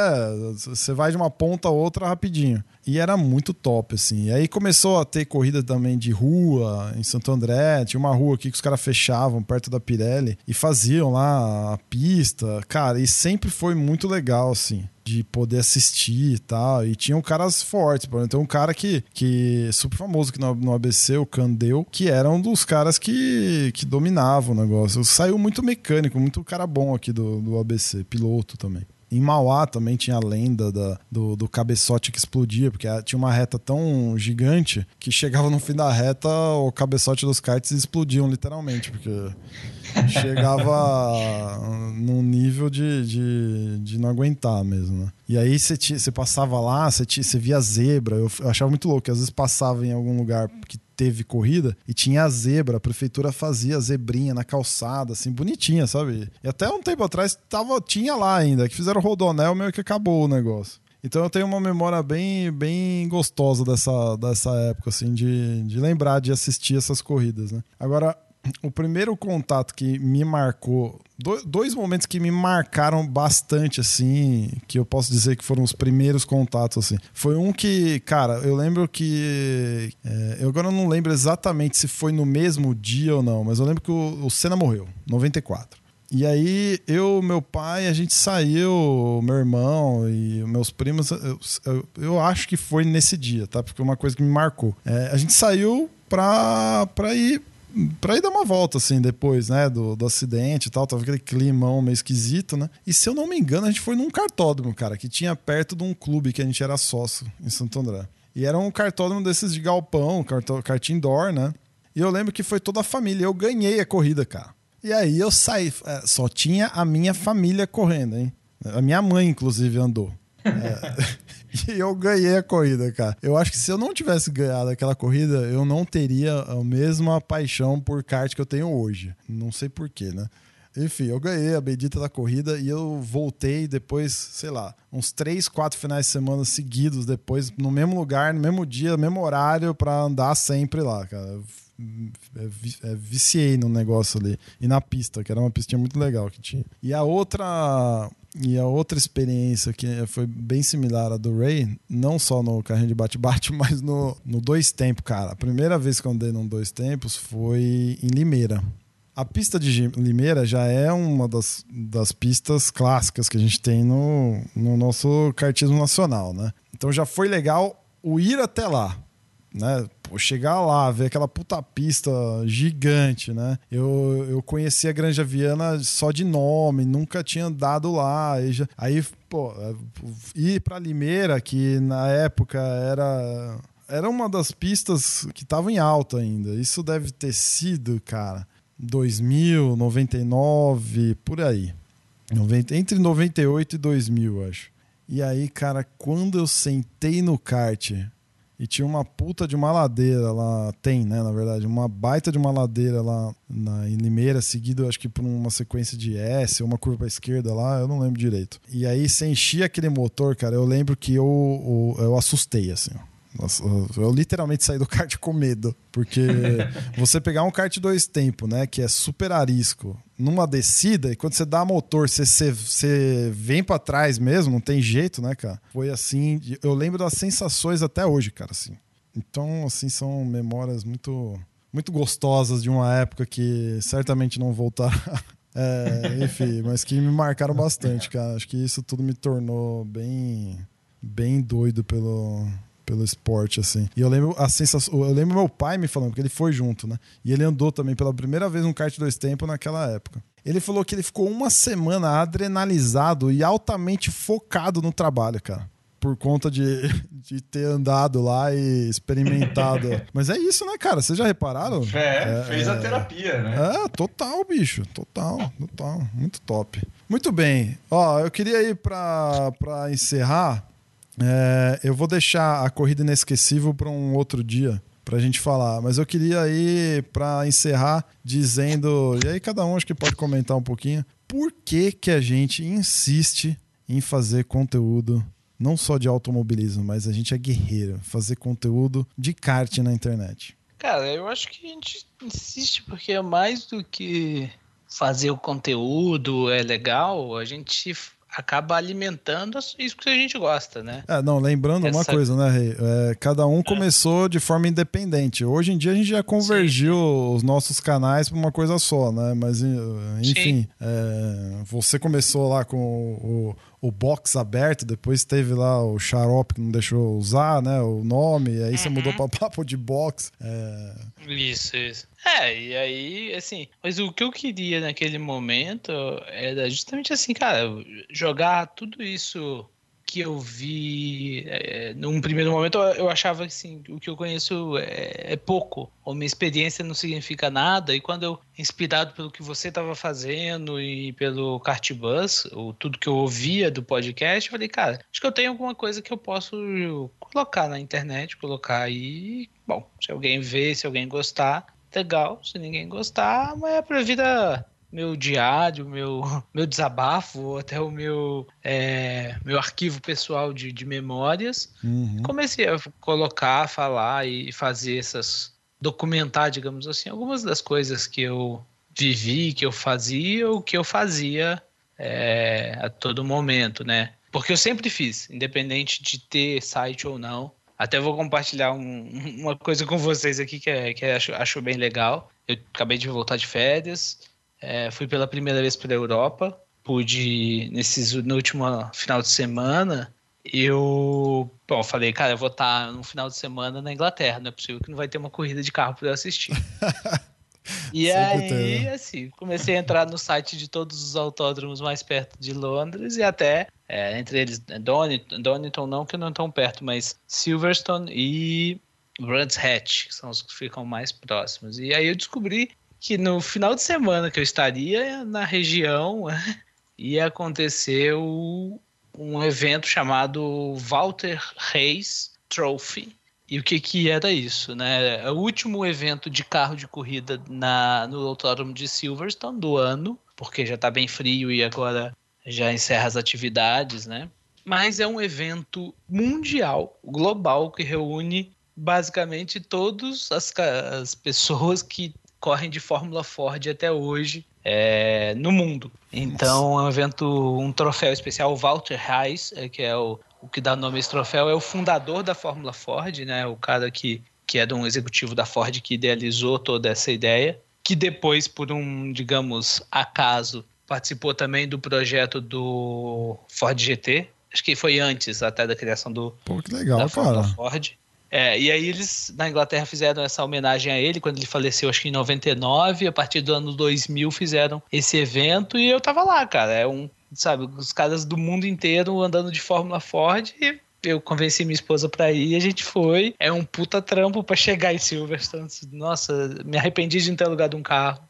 A: você vai de uma ponta a outra rapidinho. E era muito top, assim. E aí começou a ter corrida também de rua em Santo André. Tinha uma rua aqui que os caras fechavam perto da Pirelli e faziam lá a pista. Cara, e sempre foi muito legal, assim de poder assistir e tal. E tinham caras fortes, por exemplo, tem um cara que, que super famoso aqui no, no ABC, o Candeu, que era um dos caras que, que dominava o negócio. Saiu muito mecânico, muito cara bom aqui do, do ABC, piloto também. Em Mauá também tinha a lenda da, do, do cabeçote que explodia, porque tinha uma reta tão gigante que chegava no fim da reta, o cabeçote dos kites explodiam literalmente, porque chegava num nível de, de, de, não aguentar mesmo, né? E aí você passava lá, você via zebra, eu, eu achava muito louco, às vezes passava em algum lugar que teve corrida e tinha a zebra, a prefeitura fazia zebrinha na calçada, assim, bonitinha, sabe? E até um tempo atrás tava, tinha lá ainda, que fizeram rodonel, meio que acabou o negócio. Então eu tenho uma memória bem, bem gostosa dessa, dessa época, assim, de, de lembrar de assistir essas corridas, né? Agora, o primeiro contato que me marcou, dois momentos que me marcaram bastante, assim, que eu posso dizer que foram os primeiros contatos, assim. Foi um que, cara, eu lembro que. É, eu agora não lembro exatamente se foi no mesmo dia ou não, mas eu lembro que o, o Senna morreu, 94. E aí, eu, meu pai, a gente saiu, meu irmão e meus primos, eu, eu, eu acho que foi nesse dia, tá? Porque uma coisa que me marcou. É, a gente saiu pra, pra ir pra ir dar uma volta, assim, depois, né, do, do acidente e tal, tava aquele climão meio esquisito, né? E se eu não me engano, a gente foi num cartódromo, cara, que tinha perto de um clube que a gente era sócio em Santo André. E era um cartódromo desses de galpão, kart indoor, né? E eu lembro que foi toda a família, eu ganhei a corrida, cara. E aí eu saí, é, só tinha a minha família correndo, hein? A minha mãe, inclusive, andou. É, e eu ganhei a corrida, cara. Eu acho que se eu não tivesse ganhado aquela corrida, eu não teria a mesma paixão por kart que eu tenho hoje. Não sei porquê, né? Enfim, eu ganhei a bendita da corrida e eu voltei depois, sei lá, uns três, quatro finais de semana seguidos depois, no mesmo lugar, no mesmo dia, no mesmo horário, para andar sempre lá, cara. É, é, viciei no negócio ali. E na pista, que era uma pistinha muito legal que tinha. E a outra e a outra experiência que foi bem similar à do Ray, não só no carrinho de bate-bate, mas no, no dois tempos, cara. A primeira vez que eu andei num dois tempos foi em Limeira. A pista de Limeira já é uma das, das pistas clássicas que a gente tem no, no nosso cartismo nacional, né? Então já foi legal o ir até lá né? Pô, chegar lá, ver aquela puta pista gigante, né? Eu, eu conheci a Granja Viana só de nome, nunca tinha andado lá. Aí, já, aí pô, ir pra Limeira, que na época era, era uma das pistas que tava em alta ainda. Isso deve ter sido, cara, 2000, 99, por aí. 90, entre 98 e 2000, acho. E aí, cara, quando eu sentei no kart e tinha uma puta de uma ladeira lá, tem, né, na verdade, uma baita de uma ladeira lá na, em Limeira, seguido acho que por uma sequência de S, uma curva pra esquerda lá, eu não lembro direito. E aí você enchia aquele motor, cara, eu lembro que eu, eu, eu assustei, assim, ó. Nossa, eu literalmente saí do kart com medo. Porque você pegar um kart dois tempos, né? Que é super arisco, numa descida, e quando você dá motor, você, você, você vem para trás mesmo, não tem jeito, né, cara? Foi assim. Eu lembro das sensações até hoje, cara, assim. Então, assim, são memórias muito, muito gostosas de uma época que certamente não voltará. É, enfim, mas que me marcaram bastante, cara. Acho que isso tudo me tornou bem, bem doido pelo, pelo esporte, assim. E eu lembro a sensação. Eu lembro meu pai me falando, porque ele foi junto, né? E ele andou também pela primeira vez no kart dois tempos naquela época. Ele falou que ele ficou uma semana adrenalizado e altamente focado no trabalho, cara. Por conta de, de ter andado lá e experimentado. Mas é isso, né, cara? Vocês já repararam?
D: É, é fez é... a terapia, né?
A: É, total, bicho. Total, total. Muito top. Muito bem. Ó, eu queria ir pra encerrar é, eu vou deixar a corrida inesquecível para um outro dia para a gente falar, mas eu queria ir para encerrar dizendo, e aí cada um acho que pode comentar um pouquinho, por que que a gente insiste em fazer conteúdo não só de automobilismo, mas a gente é guerreiro, fazer conteúdo de kart na internet.
E: Cara, eu acho que a gente insiste porque é mais do que fazer o conteúdo é legal, a gente acaba alimentando isso que a gente gosta, né?
A: É, não, lembrando Essa... uma coisa, né, Rei? É, cada um é. começou de forma independente. Hoje em dia a gente já convergiu Sim. os nossos canais para uma coisa só, né? Mas, enfim, é, você começou lá com o, o box aberto, depois teve lá o xarope que não deixou usar, né? O nome, e aí uhum. você mudou para papo de box. É...
E: Isso, isso. É, e aí, assim, mas o que eu queria naquele momento era justamente assim, cara, jogar tudo isso que eu vi é, num primeiro momento eu achava que assim, o que eu conheço é, é, pouco ou minha experiência não significa nada e quando eu inspirado pelo que você estava fazendo e pelo Cartbus ou tudo que eu ouvia do podcast eu falei cara acho que eu tenho alguma coisa que eu posso colocar na internet colocar aí bom se alguém ver se alguém gostar legal se ninguém gostar mas é pra vida meu diário, meu, meu desabafo, ou até o meu, é, meu arquivo pessoal de, de memórias. Uhum. Comecei a colocar, falar e fazer essas. documentar, digamos assim, algumas das coisas que eu vivi, que eu fazia ou que eu fazia é, a todo momento, né? Porque eu sempre fiz, independente de ter site ou não. Até vou compartilhar um, uma coisa com vocês aqui que, é, que acho, acho bem legal. Eu acabei de voltar de férias É, fui pela primeira vez para a Europa. Pude, nesses, no último final de semana, eu bom, falei, cara, eu vou estar no final de semana na Inglaterra. Não é possível que não vai ter uma corrida de carro para eu assistir. E aí, tem. Né? assim, comecei a entrar no site de todos os autódromos mais perto de Londres e até, é, entre eles, Donington, Donington não, que não estão perto, mas Silverstone e Brands Hatch, que são os que ficam mais próximos. E aí eu descobri que no final de semana que eu estaria na região ia acontecer o, um evento chamado Walter Reis Trophy, e o que, que era isso, né? É o último evento de carro de corrida na, no Autódromo de Silverstone do ano, porque já está bem frio e agora já encerra as atividades, né? Mas é um evento mundial, global, que reúne basicamente todas as, as pessoas que correm de Fórmula Ford até hoje é, no mundo. Então é um evento, um troféu especial, o Walter Reis, é, que é o o que dá nome a esse troféu é o fundador da Fórmula Ford, né? O cara que, que é de um executivo da Ford que idealizou toda essa ideia, que depois, por um, digamos, acaso, participou também do projeto do Ford GT. Acho que foi antes até da criação do
A: Pô, que legal,
E: da. Ford. É, e aí eles na Inglaterra fizeram essa homenagem a ele quando ele faleceu, acho que em 99, a partir do ano 2000 fizeram esse evento e eu tava lá, cara. É um sabe, os caras do mundo inteiro andando de Fórmula Ford e eu convenci minha esposa para ir e a gente foi. É um puta trampo para chegar em Silverstone. Nossa, me arrependi de não ter alugado um carro.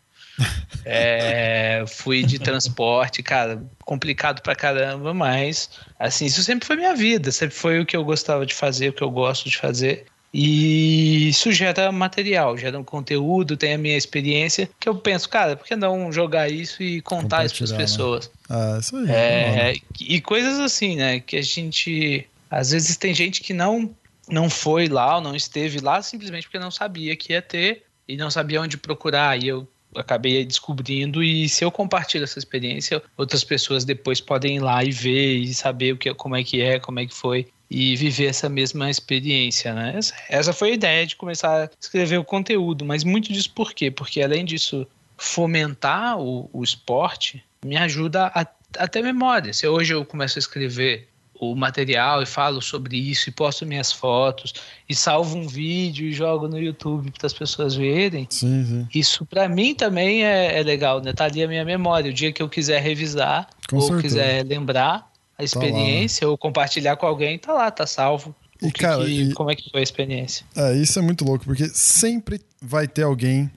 E: É, fui de transporte, cara, complicado pra caramba, mas assim, isso sempre foi minha vida, sempre foi o que eu gostava de fazer, o que eu gosto de fazer. E isso gera material, gera um conteúdo, tem a minha experiência, que eu penso, cara, por que não jogar isso e contar isso para as né? pessoas?
A: Né? Ah, isso aí.
E: É, e coisas assim, né? Que a gente. Às vezes tem gente que não, não foi lá ou não esteve lá simplesmente porque não sabia que ia ter e não sabia onde procurar. E eu acabei descobrindo e se eu compartilho essa experiência, outras pessoas depois podem ir lá e ver e saber o que, como é que é, como é que foi e viver essa mesma experiência, né? Essa, essa foi a ideia de começar a escrever o conteúdo, mas muito disso por quê? Porque além disso fomentar o, o esporte me ajuda a, a ter memória. Se hoje eu começo a escrever o material e falo sobre isso e posto minhas fotos e salvo um vídeo e jogo no YouTube para as pessoas verem.
A: Sim, sim.
E: Isso para mim também é, é, legal, né? Tá ali a minha memória. O dia que eu quiser revisar
A: Com
E: ou
A: certeza.
E: quiser lembrar, a experiência tá ou compartilhar com alguém, tá lá, tá salvo. E, que, cara, que, e, como é que foi a experiência?
A: É, isso é muito louco, porque sempre vai ter alguém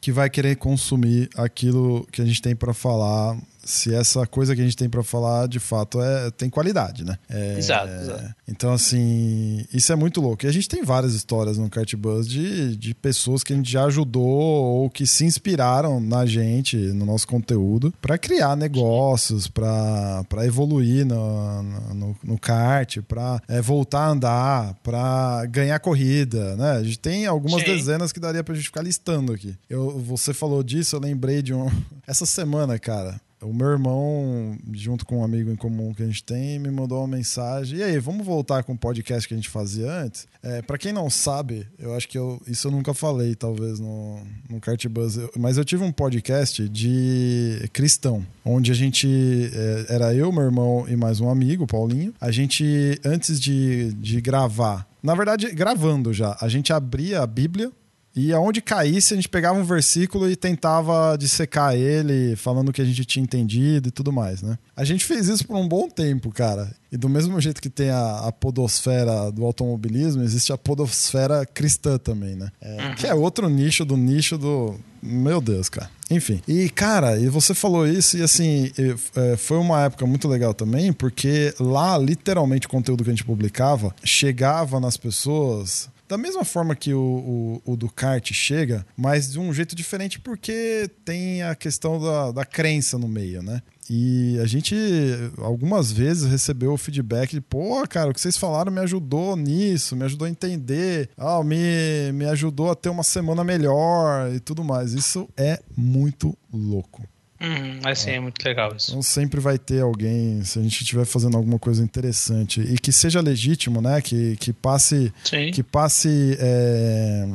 A: que vai querer consumir aquilo que a gente tem para falar se essa coisa que a gente tem para falar de fato é, tem qualidade, né?
E: É, exato, exato,
A: Então, assim, isso é muito louco. E a gente tem várias histórias no Kart Buzz de, de pessoas que a gente já ajudou ou que se inspiraram na gente, no nosso conteúdo, para criar negócios, para evoluir no, no, no kart, para é, voltar a andar, para ganhar corrida, né? A gente tem algumas Sim. dezenas que daria pra gente ficar listando aqui. Eu, você falou disso, eu lembrei de um. Essa semana, cara, o meu irmão, junto com um amigo em comum que a gente tem, me mandou uma mensagem. E aí, vamos voltar com o podcast que a gente fazia antes? É, para quem não sabe, eu acho que eu, isso eu nunca falei, talvez, no, no Kart Buzz, mas eu tive um podcast de cristão, onde a gente. É, era eu, meu irmão e mais um amigo, Paulinho. A gente, antes de, de gravar, na verdade, gravando já, a gente abria a Bíblia e aonde caísse, a gente pegava um versículo e tentava dissecar ele, falando o que a gente tinha entendido e tudo mais, né? A gente fez isso por um bom tempo, cara. E do mesmo jeito que tem a, a podosfera do automobilismo, existe a podosfera cristã também, né? É, uhum. Que é outro nicho do nicho do. Meu Deus, cara. Enfim. E, cara, e você falou isso, e assim, é, foi uma época muito legal também, porque lá, literalmente, o conteúdo que a gente publicava chegava nas pessoas da mesma forma que o, o, o, do kart chega, mas de um jeito diferente porque tem a questão da, da crença no meio, né? E a gente algumas vezes recebeu o feedback de, pô, cara, o que vocês falaram me ajudou nisso, me ajudou a entender, ah, me, me ajudou a ter uma semana melhor e tudo mais. Isso é muito louco.
E: Uhum, assim, é. é muito legal isso.
A: Então sempre vai ter alguém, se a gente estiver fazendo alguma coisa interessante e que seja legítimo, né? Que, que passe.
E: Sim.
A: Que passe. É,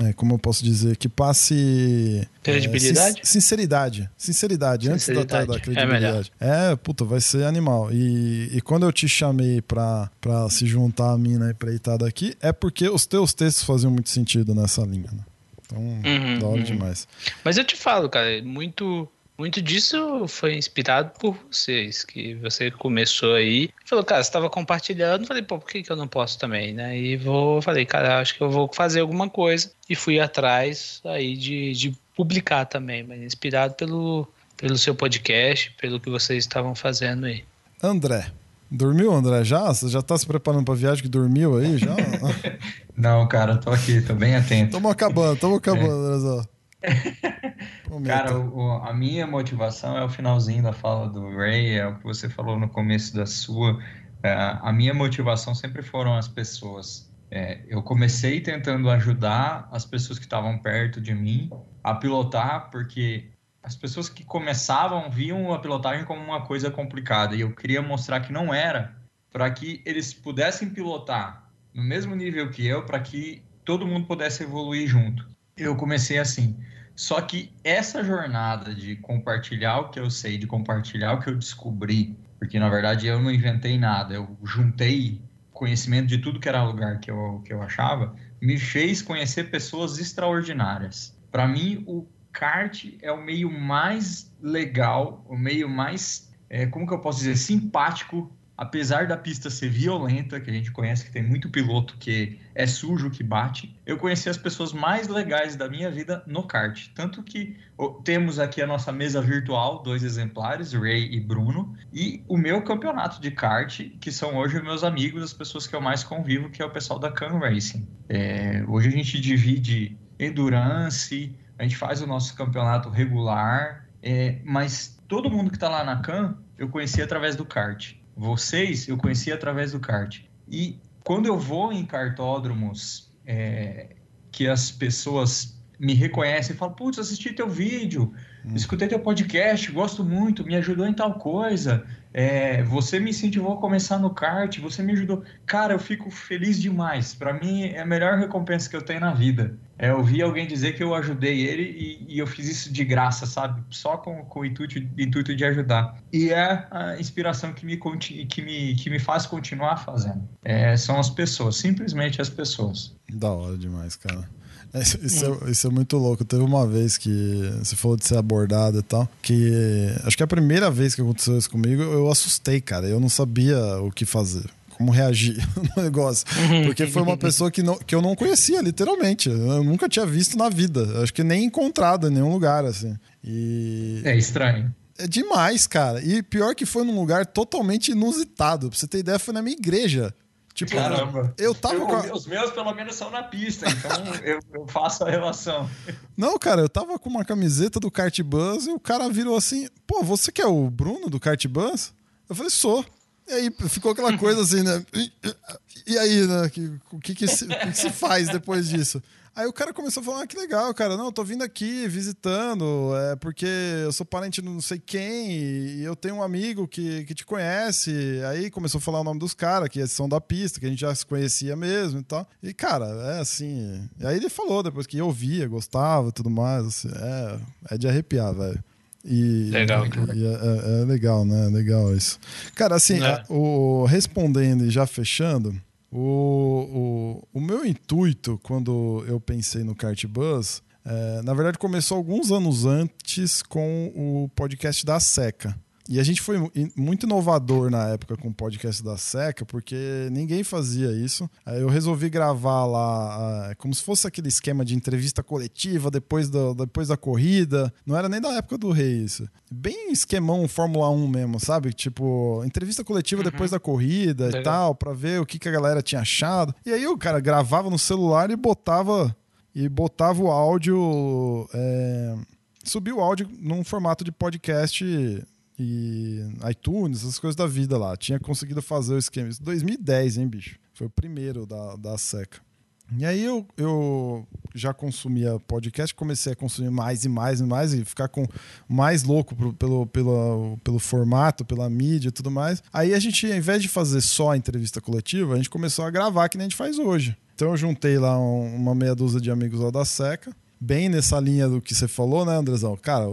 A: é, como eu posso dizer, que passe.
E: Credibilidade?
A: É, sinceridade. Sinceridade, antes da, da, da
E: É
A: credibilidade. É, puta, vai ser animal. E, e quando eu te chamei pra, pra se juntar a mim na empreitada aqui, é porque os teus textos faziam muito sentido nessa linha, né? Então,
E: Uhum,
A: da hora
E: uhum.
A: demais.
E: Mas eu te falo, cara, muito, muito disso foi inspirado por vocês, que você começou aí, falou, cara, você estava compartilhando, falei, pô, por que, que eu não posso também, né? E vou, falei, cara, acho que eu vou fazer alguma coisa e fui atrás aí de, de publicar também, mas inspirado pelo, pelo seu podcast, pelo que vocês estavam fazendo aí.
A: André. Dormiu, André? Já? Você já tá se preparando pra viagem que dormiu aí? Já?
D: Não, cara, tô aqui, tô bem atento.
A: Tamo acabando, tamo acabando, Andrezão.
D: Cara, o- a minha motivação é o finalzinho da fala do Ray, é o que você falou no começo da sua. É, a minha motivação sempre foram as pessoas. É, eu comecei tentando ajudar as pessoas que estavam perto de mim a pilotar, porque as pessoas que começavam viam a pilotagem como uma coisa complicada e eu queria mostrar que não era, para que eles pudessem pilotar no mesmo nível que eu, para que todo mundo pudesse evoluir junto. Eu comecei assim. Só que essa jornada de compartilhar o que eu sei, de compartilhar o que eu descobri, porque na verdade eu não inventei nada, eu juntei conhecimento de tudo que era lugar que eu, que eu achava, me fez conhecer pessoas extraordinárias. Para mim, o kart é o meio mais legal, o meio mais, é, como que eu posso dizer, simpático, apesar da pista ser violenta, que a gente conhece que tem muito piloto que é sujo, que bate. Eu conheci as pessoas mais legais da minha vida no kart, tanto que temos aqui a nossa mesa virtual, dois exemplares, Ray e Bruno, e o meu campeonato de kart, que são hoje meus amigos, as pessoas que eu mais convivo, que é o pessoal da Can Racing. É, hoje a gente divide endurance, a gente faz o nosso campeonato regular, é, mas todo mundo que está lá na Can eu conheci através do kart. Vocês eu conheci através do kart. E quando eu vou em cartódromos é, que as pessoas me reconhecem e falam, putz, assisti teu vídeo, escutei teu podcast, gosto muito, me ajudou em tal coisa, é, você me incentivou a começar no kart, você me ajudou. Cara, eu fico feliz demais. Para mim é a melhor recompensa que eu tenho na vida. É ouvir alguém dizer que eu ajudei ele e, e eu fiz isso de graça, sabe? Só com, com o intuito, intuito de ajudar. E é a inspiração que me, que me, que me faz continuar fazendo. É, são as pessoas, simplesmente as pessoas.
A: Da hora demais, cara. É, Isso, isso é, isso é muito louco. Teve uma vez que você falou de ser abordado e tal, que acho que é a primeira vez que aconteceu isso comigo, eu assustei, cara. Eu não sabia o que fazer. Como reagir no negócio. Porque foi uma pessoa que, não, que eu não conhecia, literalmente. Eu nunca tinha visto na vida. Acho que nem encontrado em nenhum lugar, assim. E.
D: É estranho.
A: É demais, cara. E pior que foi num lugar totalmente inusitado. Pra você ter ideia, foi na minha igreja. Tipo,
D: Caramba.
A: eu tava
D: Eu-
A: com a...
D: Os meus, pelo menos, são na pista, então eu, eu faço a relação.
A: Não, cara, eu tava com uma camiseta do Kart Bus e o cara virou assim: pô, você que é o Bruno do Kart Bus? Eu falei, sou. E aí ficou aquela coisa assim, né? E, aí, né? O que, que, se, o que que se faz depois disso? Aí o cara começou a falar: ah, que legal, cara. Não, eu tô vindo aqui visitando, é porque eu sou parente de não sei quem e eu tenho um amigo que, que te conhece. Aí começou a falar o nome dos caras, que são da pista, que a gente já se conhecia mesmo e tal. E, cara, é assim. E aí ele falou depois que eu ouvia, gostava e tudo mais. assim, é, é de arrepiar, velho. E,
E: Legal.
A: e é, é- é legal, né? Legal isso. Cara, assim,
E: É.
A: o, respondendo e já fechando, o, o, o meu intuito quando eu pensei no Kart Bus, é, na verdade começou alguns anos antes com o podcast da Seca. E a gente foi mu- muito inovador na época com o podcast da Seca, porque ninguém fazia isso. Aí eu resolvi gravar lá, ah, como se fosse aquele esquema de entrevista coletiva depois da, depois da corrida. Não era nem da época do Rei isso. Bem esquemão Fórmula 1 mesmo, sabe? Tipo, entrevista coletiva depois da corrida e tal, pra ver o que, que a galera tinha achado. E aí o cara gravava no celular e botava e botava o áudio. É, subia o áudio num formato de podcast e iTunes, essas coisas da vida lá. Tinha conseguido fazer o esquema. Isso em 2010, hein, bicho? Foi o primeiro da, da seca. E aí eu, eu já consumia podcast, comecei a consumir mais e mais e mais e ficar com mais louco pro- pelo, pelo, pelo formato, pela mídia e tudo mais. Aí a gente, ao invés de fazer só a entrevista coletiva, a gente começou a gravar que nem a gente faz hoje. Então eu juntei lá um, uma meia dúzia de amigos lá da Seca bem nessa linha do que você falou, né, Andrezão? Cara,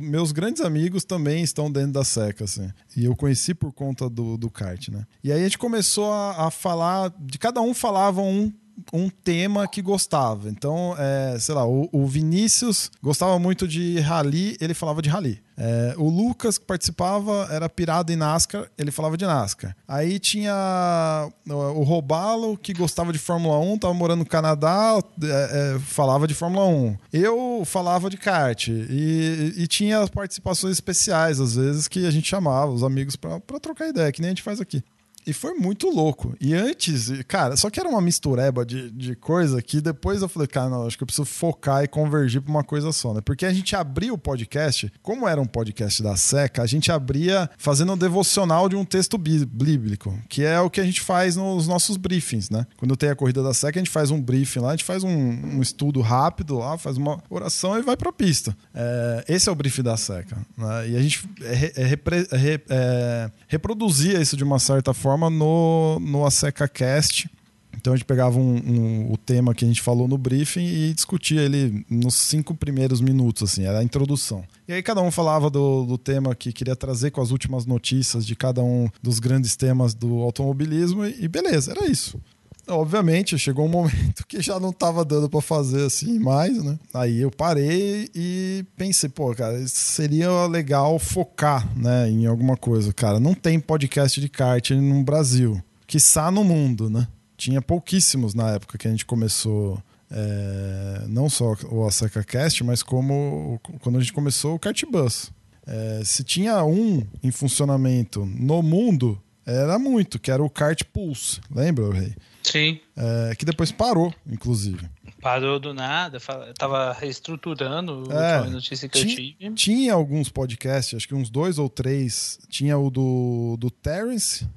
A: meus grandes amigos também estão dentro da seca, assim. E eu conheci por conta do, do kart, né? E aí a gente começou a, a falar, de cada um falava um um tema que gostava. Então, é, sei lá, o, o, Vinícius gostava muito de rally, ele falava de rally. É, o Lucas, que participava, era pirado em NASCAR, ele falava de NASCAR. Aí tinha o Robalo, que gostava de Fórmula 1, tava morando no Canadá, é, é, falava de Fórmula 1. Eu falava de kart. E, e tinha participações especiais, às vezes, que a gente chamava os amigos para trocar ideia, que nem a gente faz aqui. E foi muito louco. E antes, cara, só que era uma mistureba de, de coisa que depois eu falei, cara, não, acho que eu preciso focar e convergir para uma coisa só, né? Porque a gente abria o podcast, como era um podcast da Seca, a gente abria fazendo um devocional de um texto bíblico, que é o que a gente faz nos nossos briefings, né? Quando tem a corrida da Seca, a gente faz um briefing lá, a gente faz um, um estudo rápido lá, faz uma oração e vai pra pista. É, esse é o briefing da Seca. Né? E a gente é, é, é reproduzia isso de uma certa forma forma no, no Aseca Cast. Então a gente pegava um, um, o tema que a gente falou no briefing e discutia ele nos cinco primeiros minutos, assim, era a introdução. E aí cada um falava do, do tema que queria trazer com as últimas notícias de cada um dos grandes temas do automobilismo e, e beleza, era isso. Obviamente, chegou um momento que já não estava dando para fazer assim mais, né? Aí eu parei e pensei, pô, cara, seria legal focar, né, em alguma coisa. Cara, não tem podcast de kart no Brasil, quiçá no mundo, né? Tinha pouquíssimos na época que a gente começou é, não só o Aseca Cast, mas como quando a gente começou o Kart Bus. É, se tinha um em funcionamento no mundo, era muito, que era o Kart Pulse. Lembra, Rei?
E: Sim.
A: É, que depois parou, inclusive.
E: Parou do nada, tava reestruturando é, a notícia que
A: tinha,
E: eu tive.
A: Tinha alguns podcasts, acho que uns dois ou três. Tinha o do, do Terence,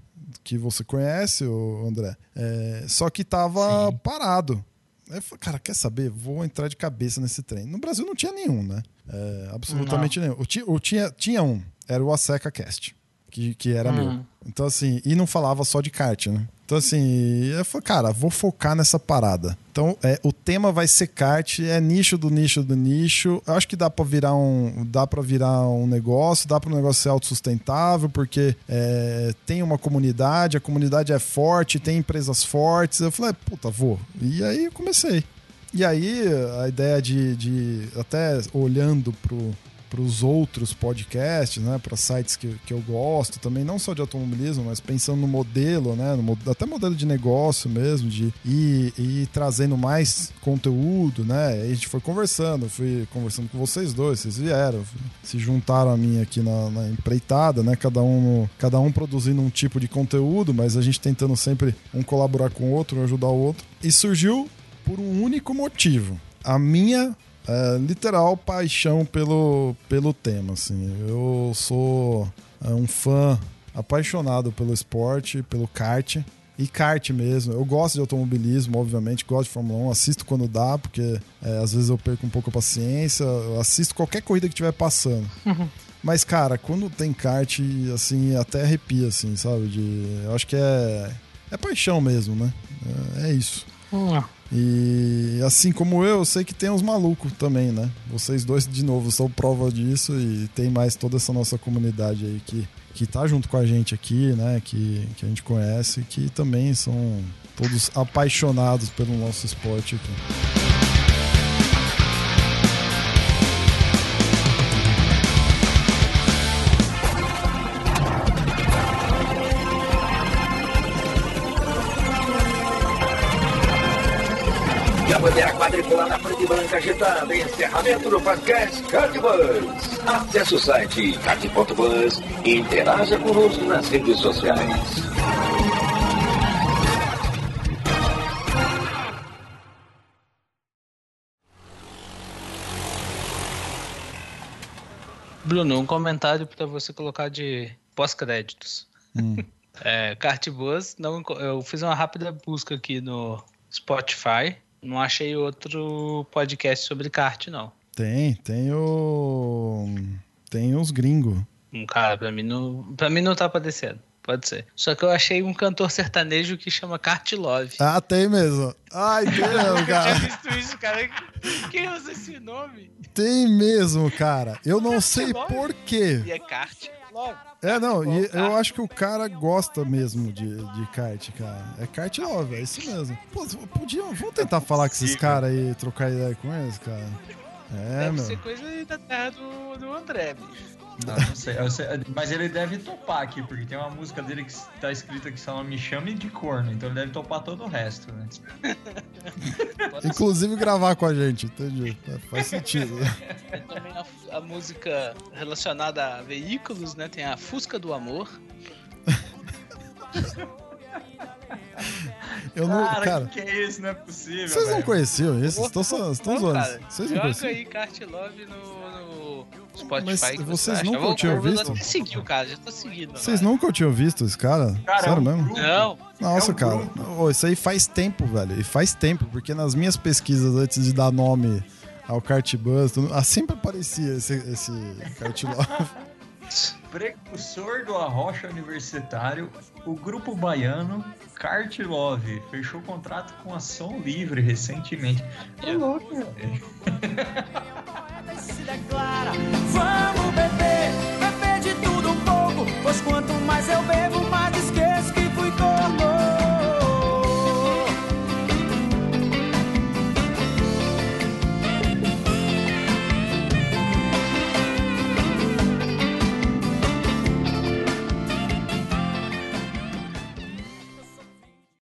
A: que você conhece, o André. É, só que tava Sim. parado. Aí eu falei, cara, quer saber? Vou entrar de cabeça nesse trem. No Brasil não tinha nenhum, né? É, absolutamente não. nenhum. O, o, tinha, tinha um, era o Aseca Cast, que, que era hum. meu. Então, assim, e não falava só de kart, né? Então, assim, eu falei, cara, vou focar nessa parada. Então, é, o tema vai ser kart, é nicho do nicho do nicho. Eu acho que dá para virar um, dá para virar um negócio, dá para o negócio ser autossustentável, porque é, tem uma comunidade, a comunidade é forte, tem empresas fortes. Eu falei, puta, vou. E aí eu comecei. E aí a ideia de, de até olhando pro para os outros podcasts, né, para sites que, que eu gosto também, não só de automobilismo, mas pensando no modelo, né, no, até modelo de negócio mesmo, de ir, ir trazendo mais conteúdo, né, a gente foi conversando, fui conversando com vocês dois, vocês vieram, se juntaram a mim aqui na, na empreitada, né, cada um, cada um produzindo um tipo de conteúdo, mas a gente tentando sempre um colaborar com o outro, um ajudar o outro, e surgiu por um único motivo. A minha é, literal paixão pelo, pelo tema. Assim. Eu sou é, um fã apaixonado pelo esporte, pelo kart. E kart mesmo. Eu gosto de automobilismo, obviamente, gosto de Fórmula 1, assisto quando dá, porque é, às vezes eu perco um pouco a paciência. Eu assisto qualquer corrida que estiver passando. Uhum. Mas, cara, quando tem kart, assim, até arrepia, assim, sabe? De, eu acho que é, é paixão mesmo, né? É, é isso. Uhum. E assim como eu, eu sei que tem uns malucos também, né? Vocês dois, de novo, são prova disso e tem mais toda essa nossa comunidade aí que, que tá junto com a gente aqui, né? Que, que a gente conhece, que também são todos apaixonados pelo nosso esporte aqui.
F: Bandeira quadriculada preta e branca agitada. Encerramento do podcast Cardbus. Acesse o site card.bus e interaja conosco nas redes sociais.
E: Bruno, um comentário para você colocar de pós-créditos. Hum. É, Cartbus, não, eu fiz uma rápida busca aqui no Spotify não achei outro podcast sobre kart, não.
A: Tem, tem o. Tem os gringos.
E: Um cara, pra mim não. Pra mim não tá aparecendo. Pode ser. Só que eu achei um cantor sertanejo que chama Cart Love.
A: Ah, tem mesmo. Ai, tem mesmo,
E: Eu
A: cara.
E: tinha visto isso, cara. Quem usa esse nome?
A: Tem mesmo, cara. Eu não
E: Kart
A: sei por quê.
E: E é Love.
A: É, não, e eu acho que o cara gosta mesmo de, de kart, cara. É kart love, é isso mesmo. Pô, podiam, vamos tentar falar com esses caras aí, trocar ideia com eles, cara. É,
E: Deve
A: meu.
E: ser coisa aí da terra do, do André, bicho.
D: Não, não sei, mas ele deve topar aqui, porque tem uma música dele que tá escrita que só me chame de corno, então ele deve topar todo o resto, né?
A: Inclusive gravar com a gente, entendi. É, faz sentido.
E: Tem também a, a música relacionada a veículos, né? Tem a Fusca do Amor.
A: Eu não.
D: Cara,
A: Cara,
D: que que é isso? Não é possível,
A: vocês não conheciam isso? Estão zoando. Vocês não
E: Joga
A: conheciam?
E: aí Kart Love no, no Spotify.
A: Mas vocês
E: acha.
A: nunca
E: Eu
A: tinham
E: eu
A: visto?
E: até seguir o cara, já tô seguindo.
A: Vocês
E: vai.
A: nunca tinham visto esse cara?
D: Cara,
A: Sério
D: é um
A: mesmo?
D: grupo.
E: Não,
A: Nossa,
D: É um
A: cara.
D: grupo.
A: Isso aí faz tempo, velho. E faz tempo, porque nas minhas pesquisas antes de dar nome ao Cartbus, tudo- ah, sempre aparecia esse, esse Kart Love.
D: Precursor do Arrocha Universitário, o grupo baiano Kart Love fechou contrato com a Som Livre recentemente. É louco. Vamos
G: beber, beber de tudo um pouco, pois quanto mais eu bebo, mais esqueço que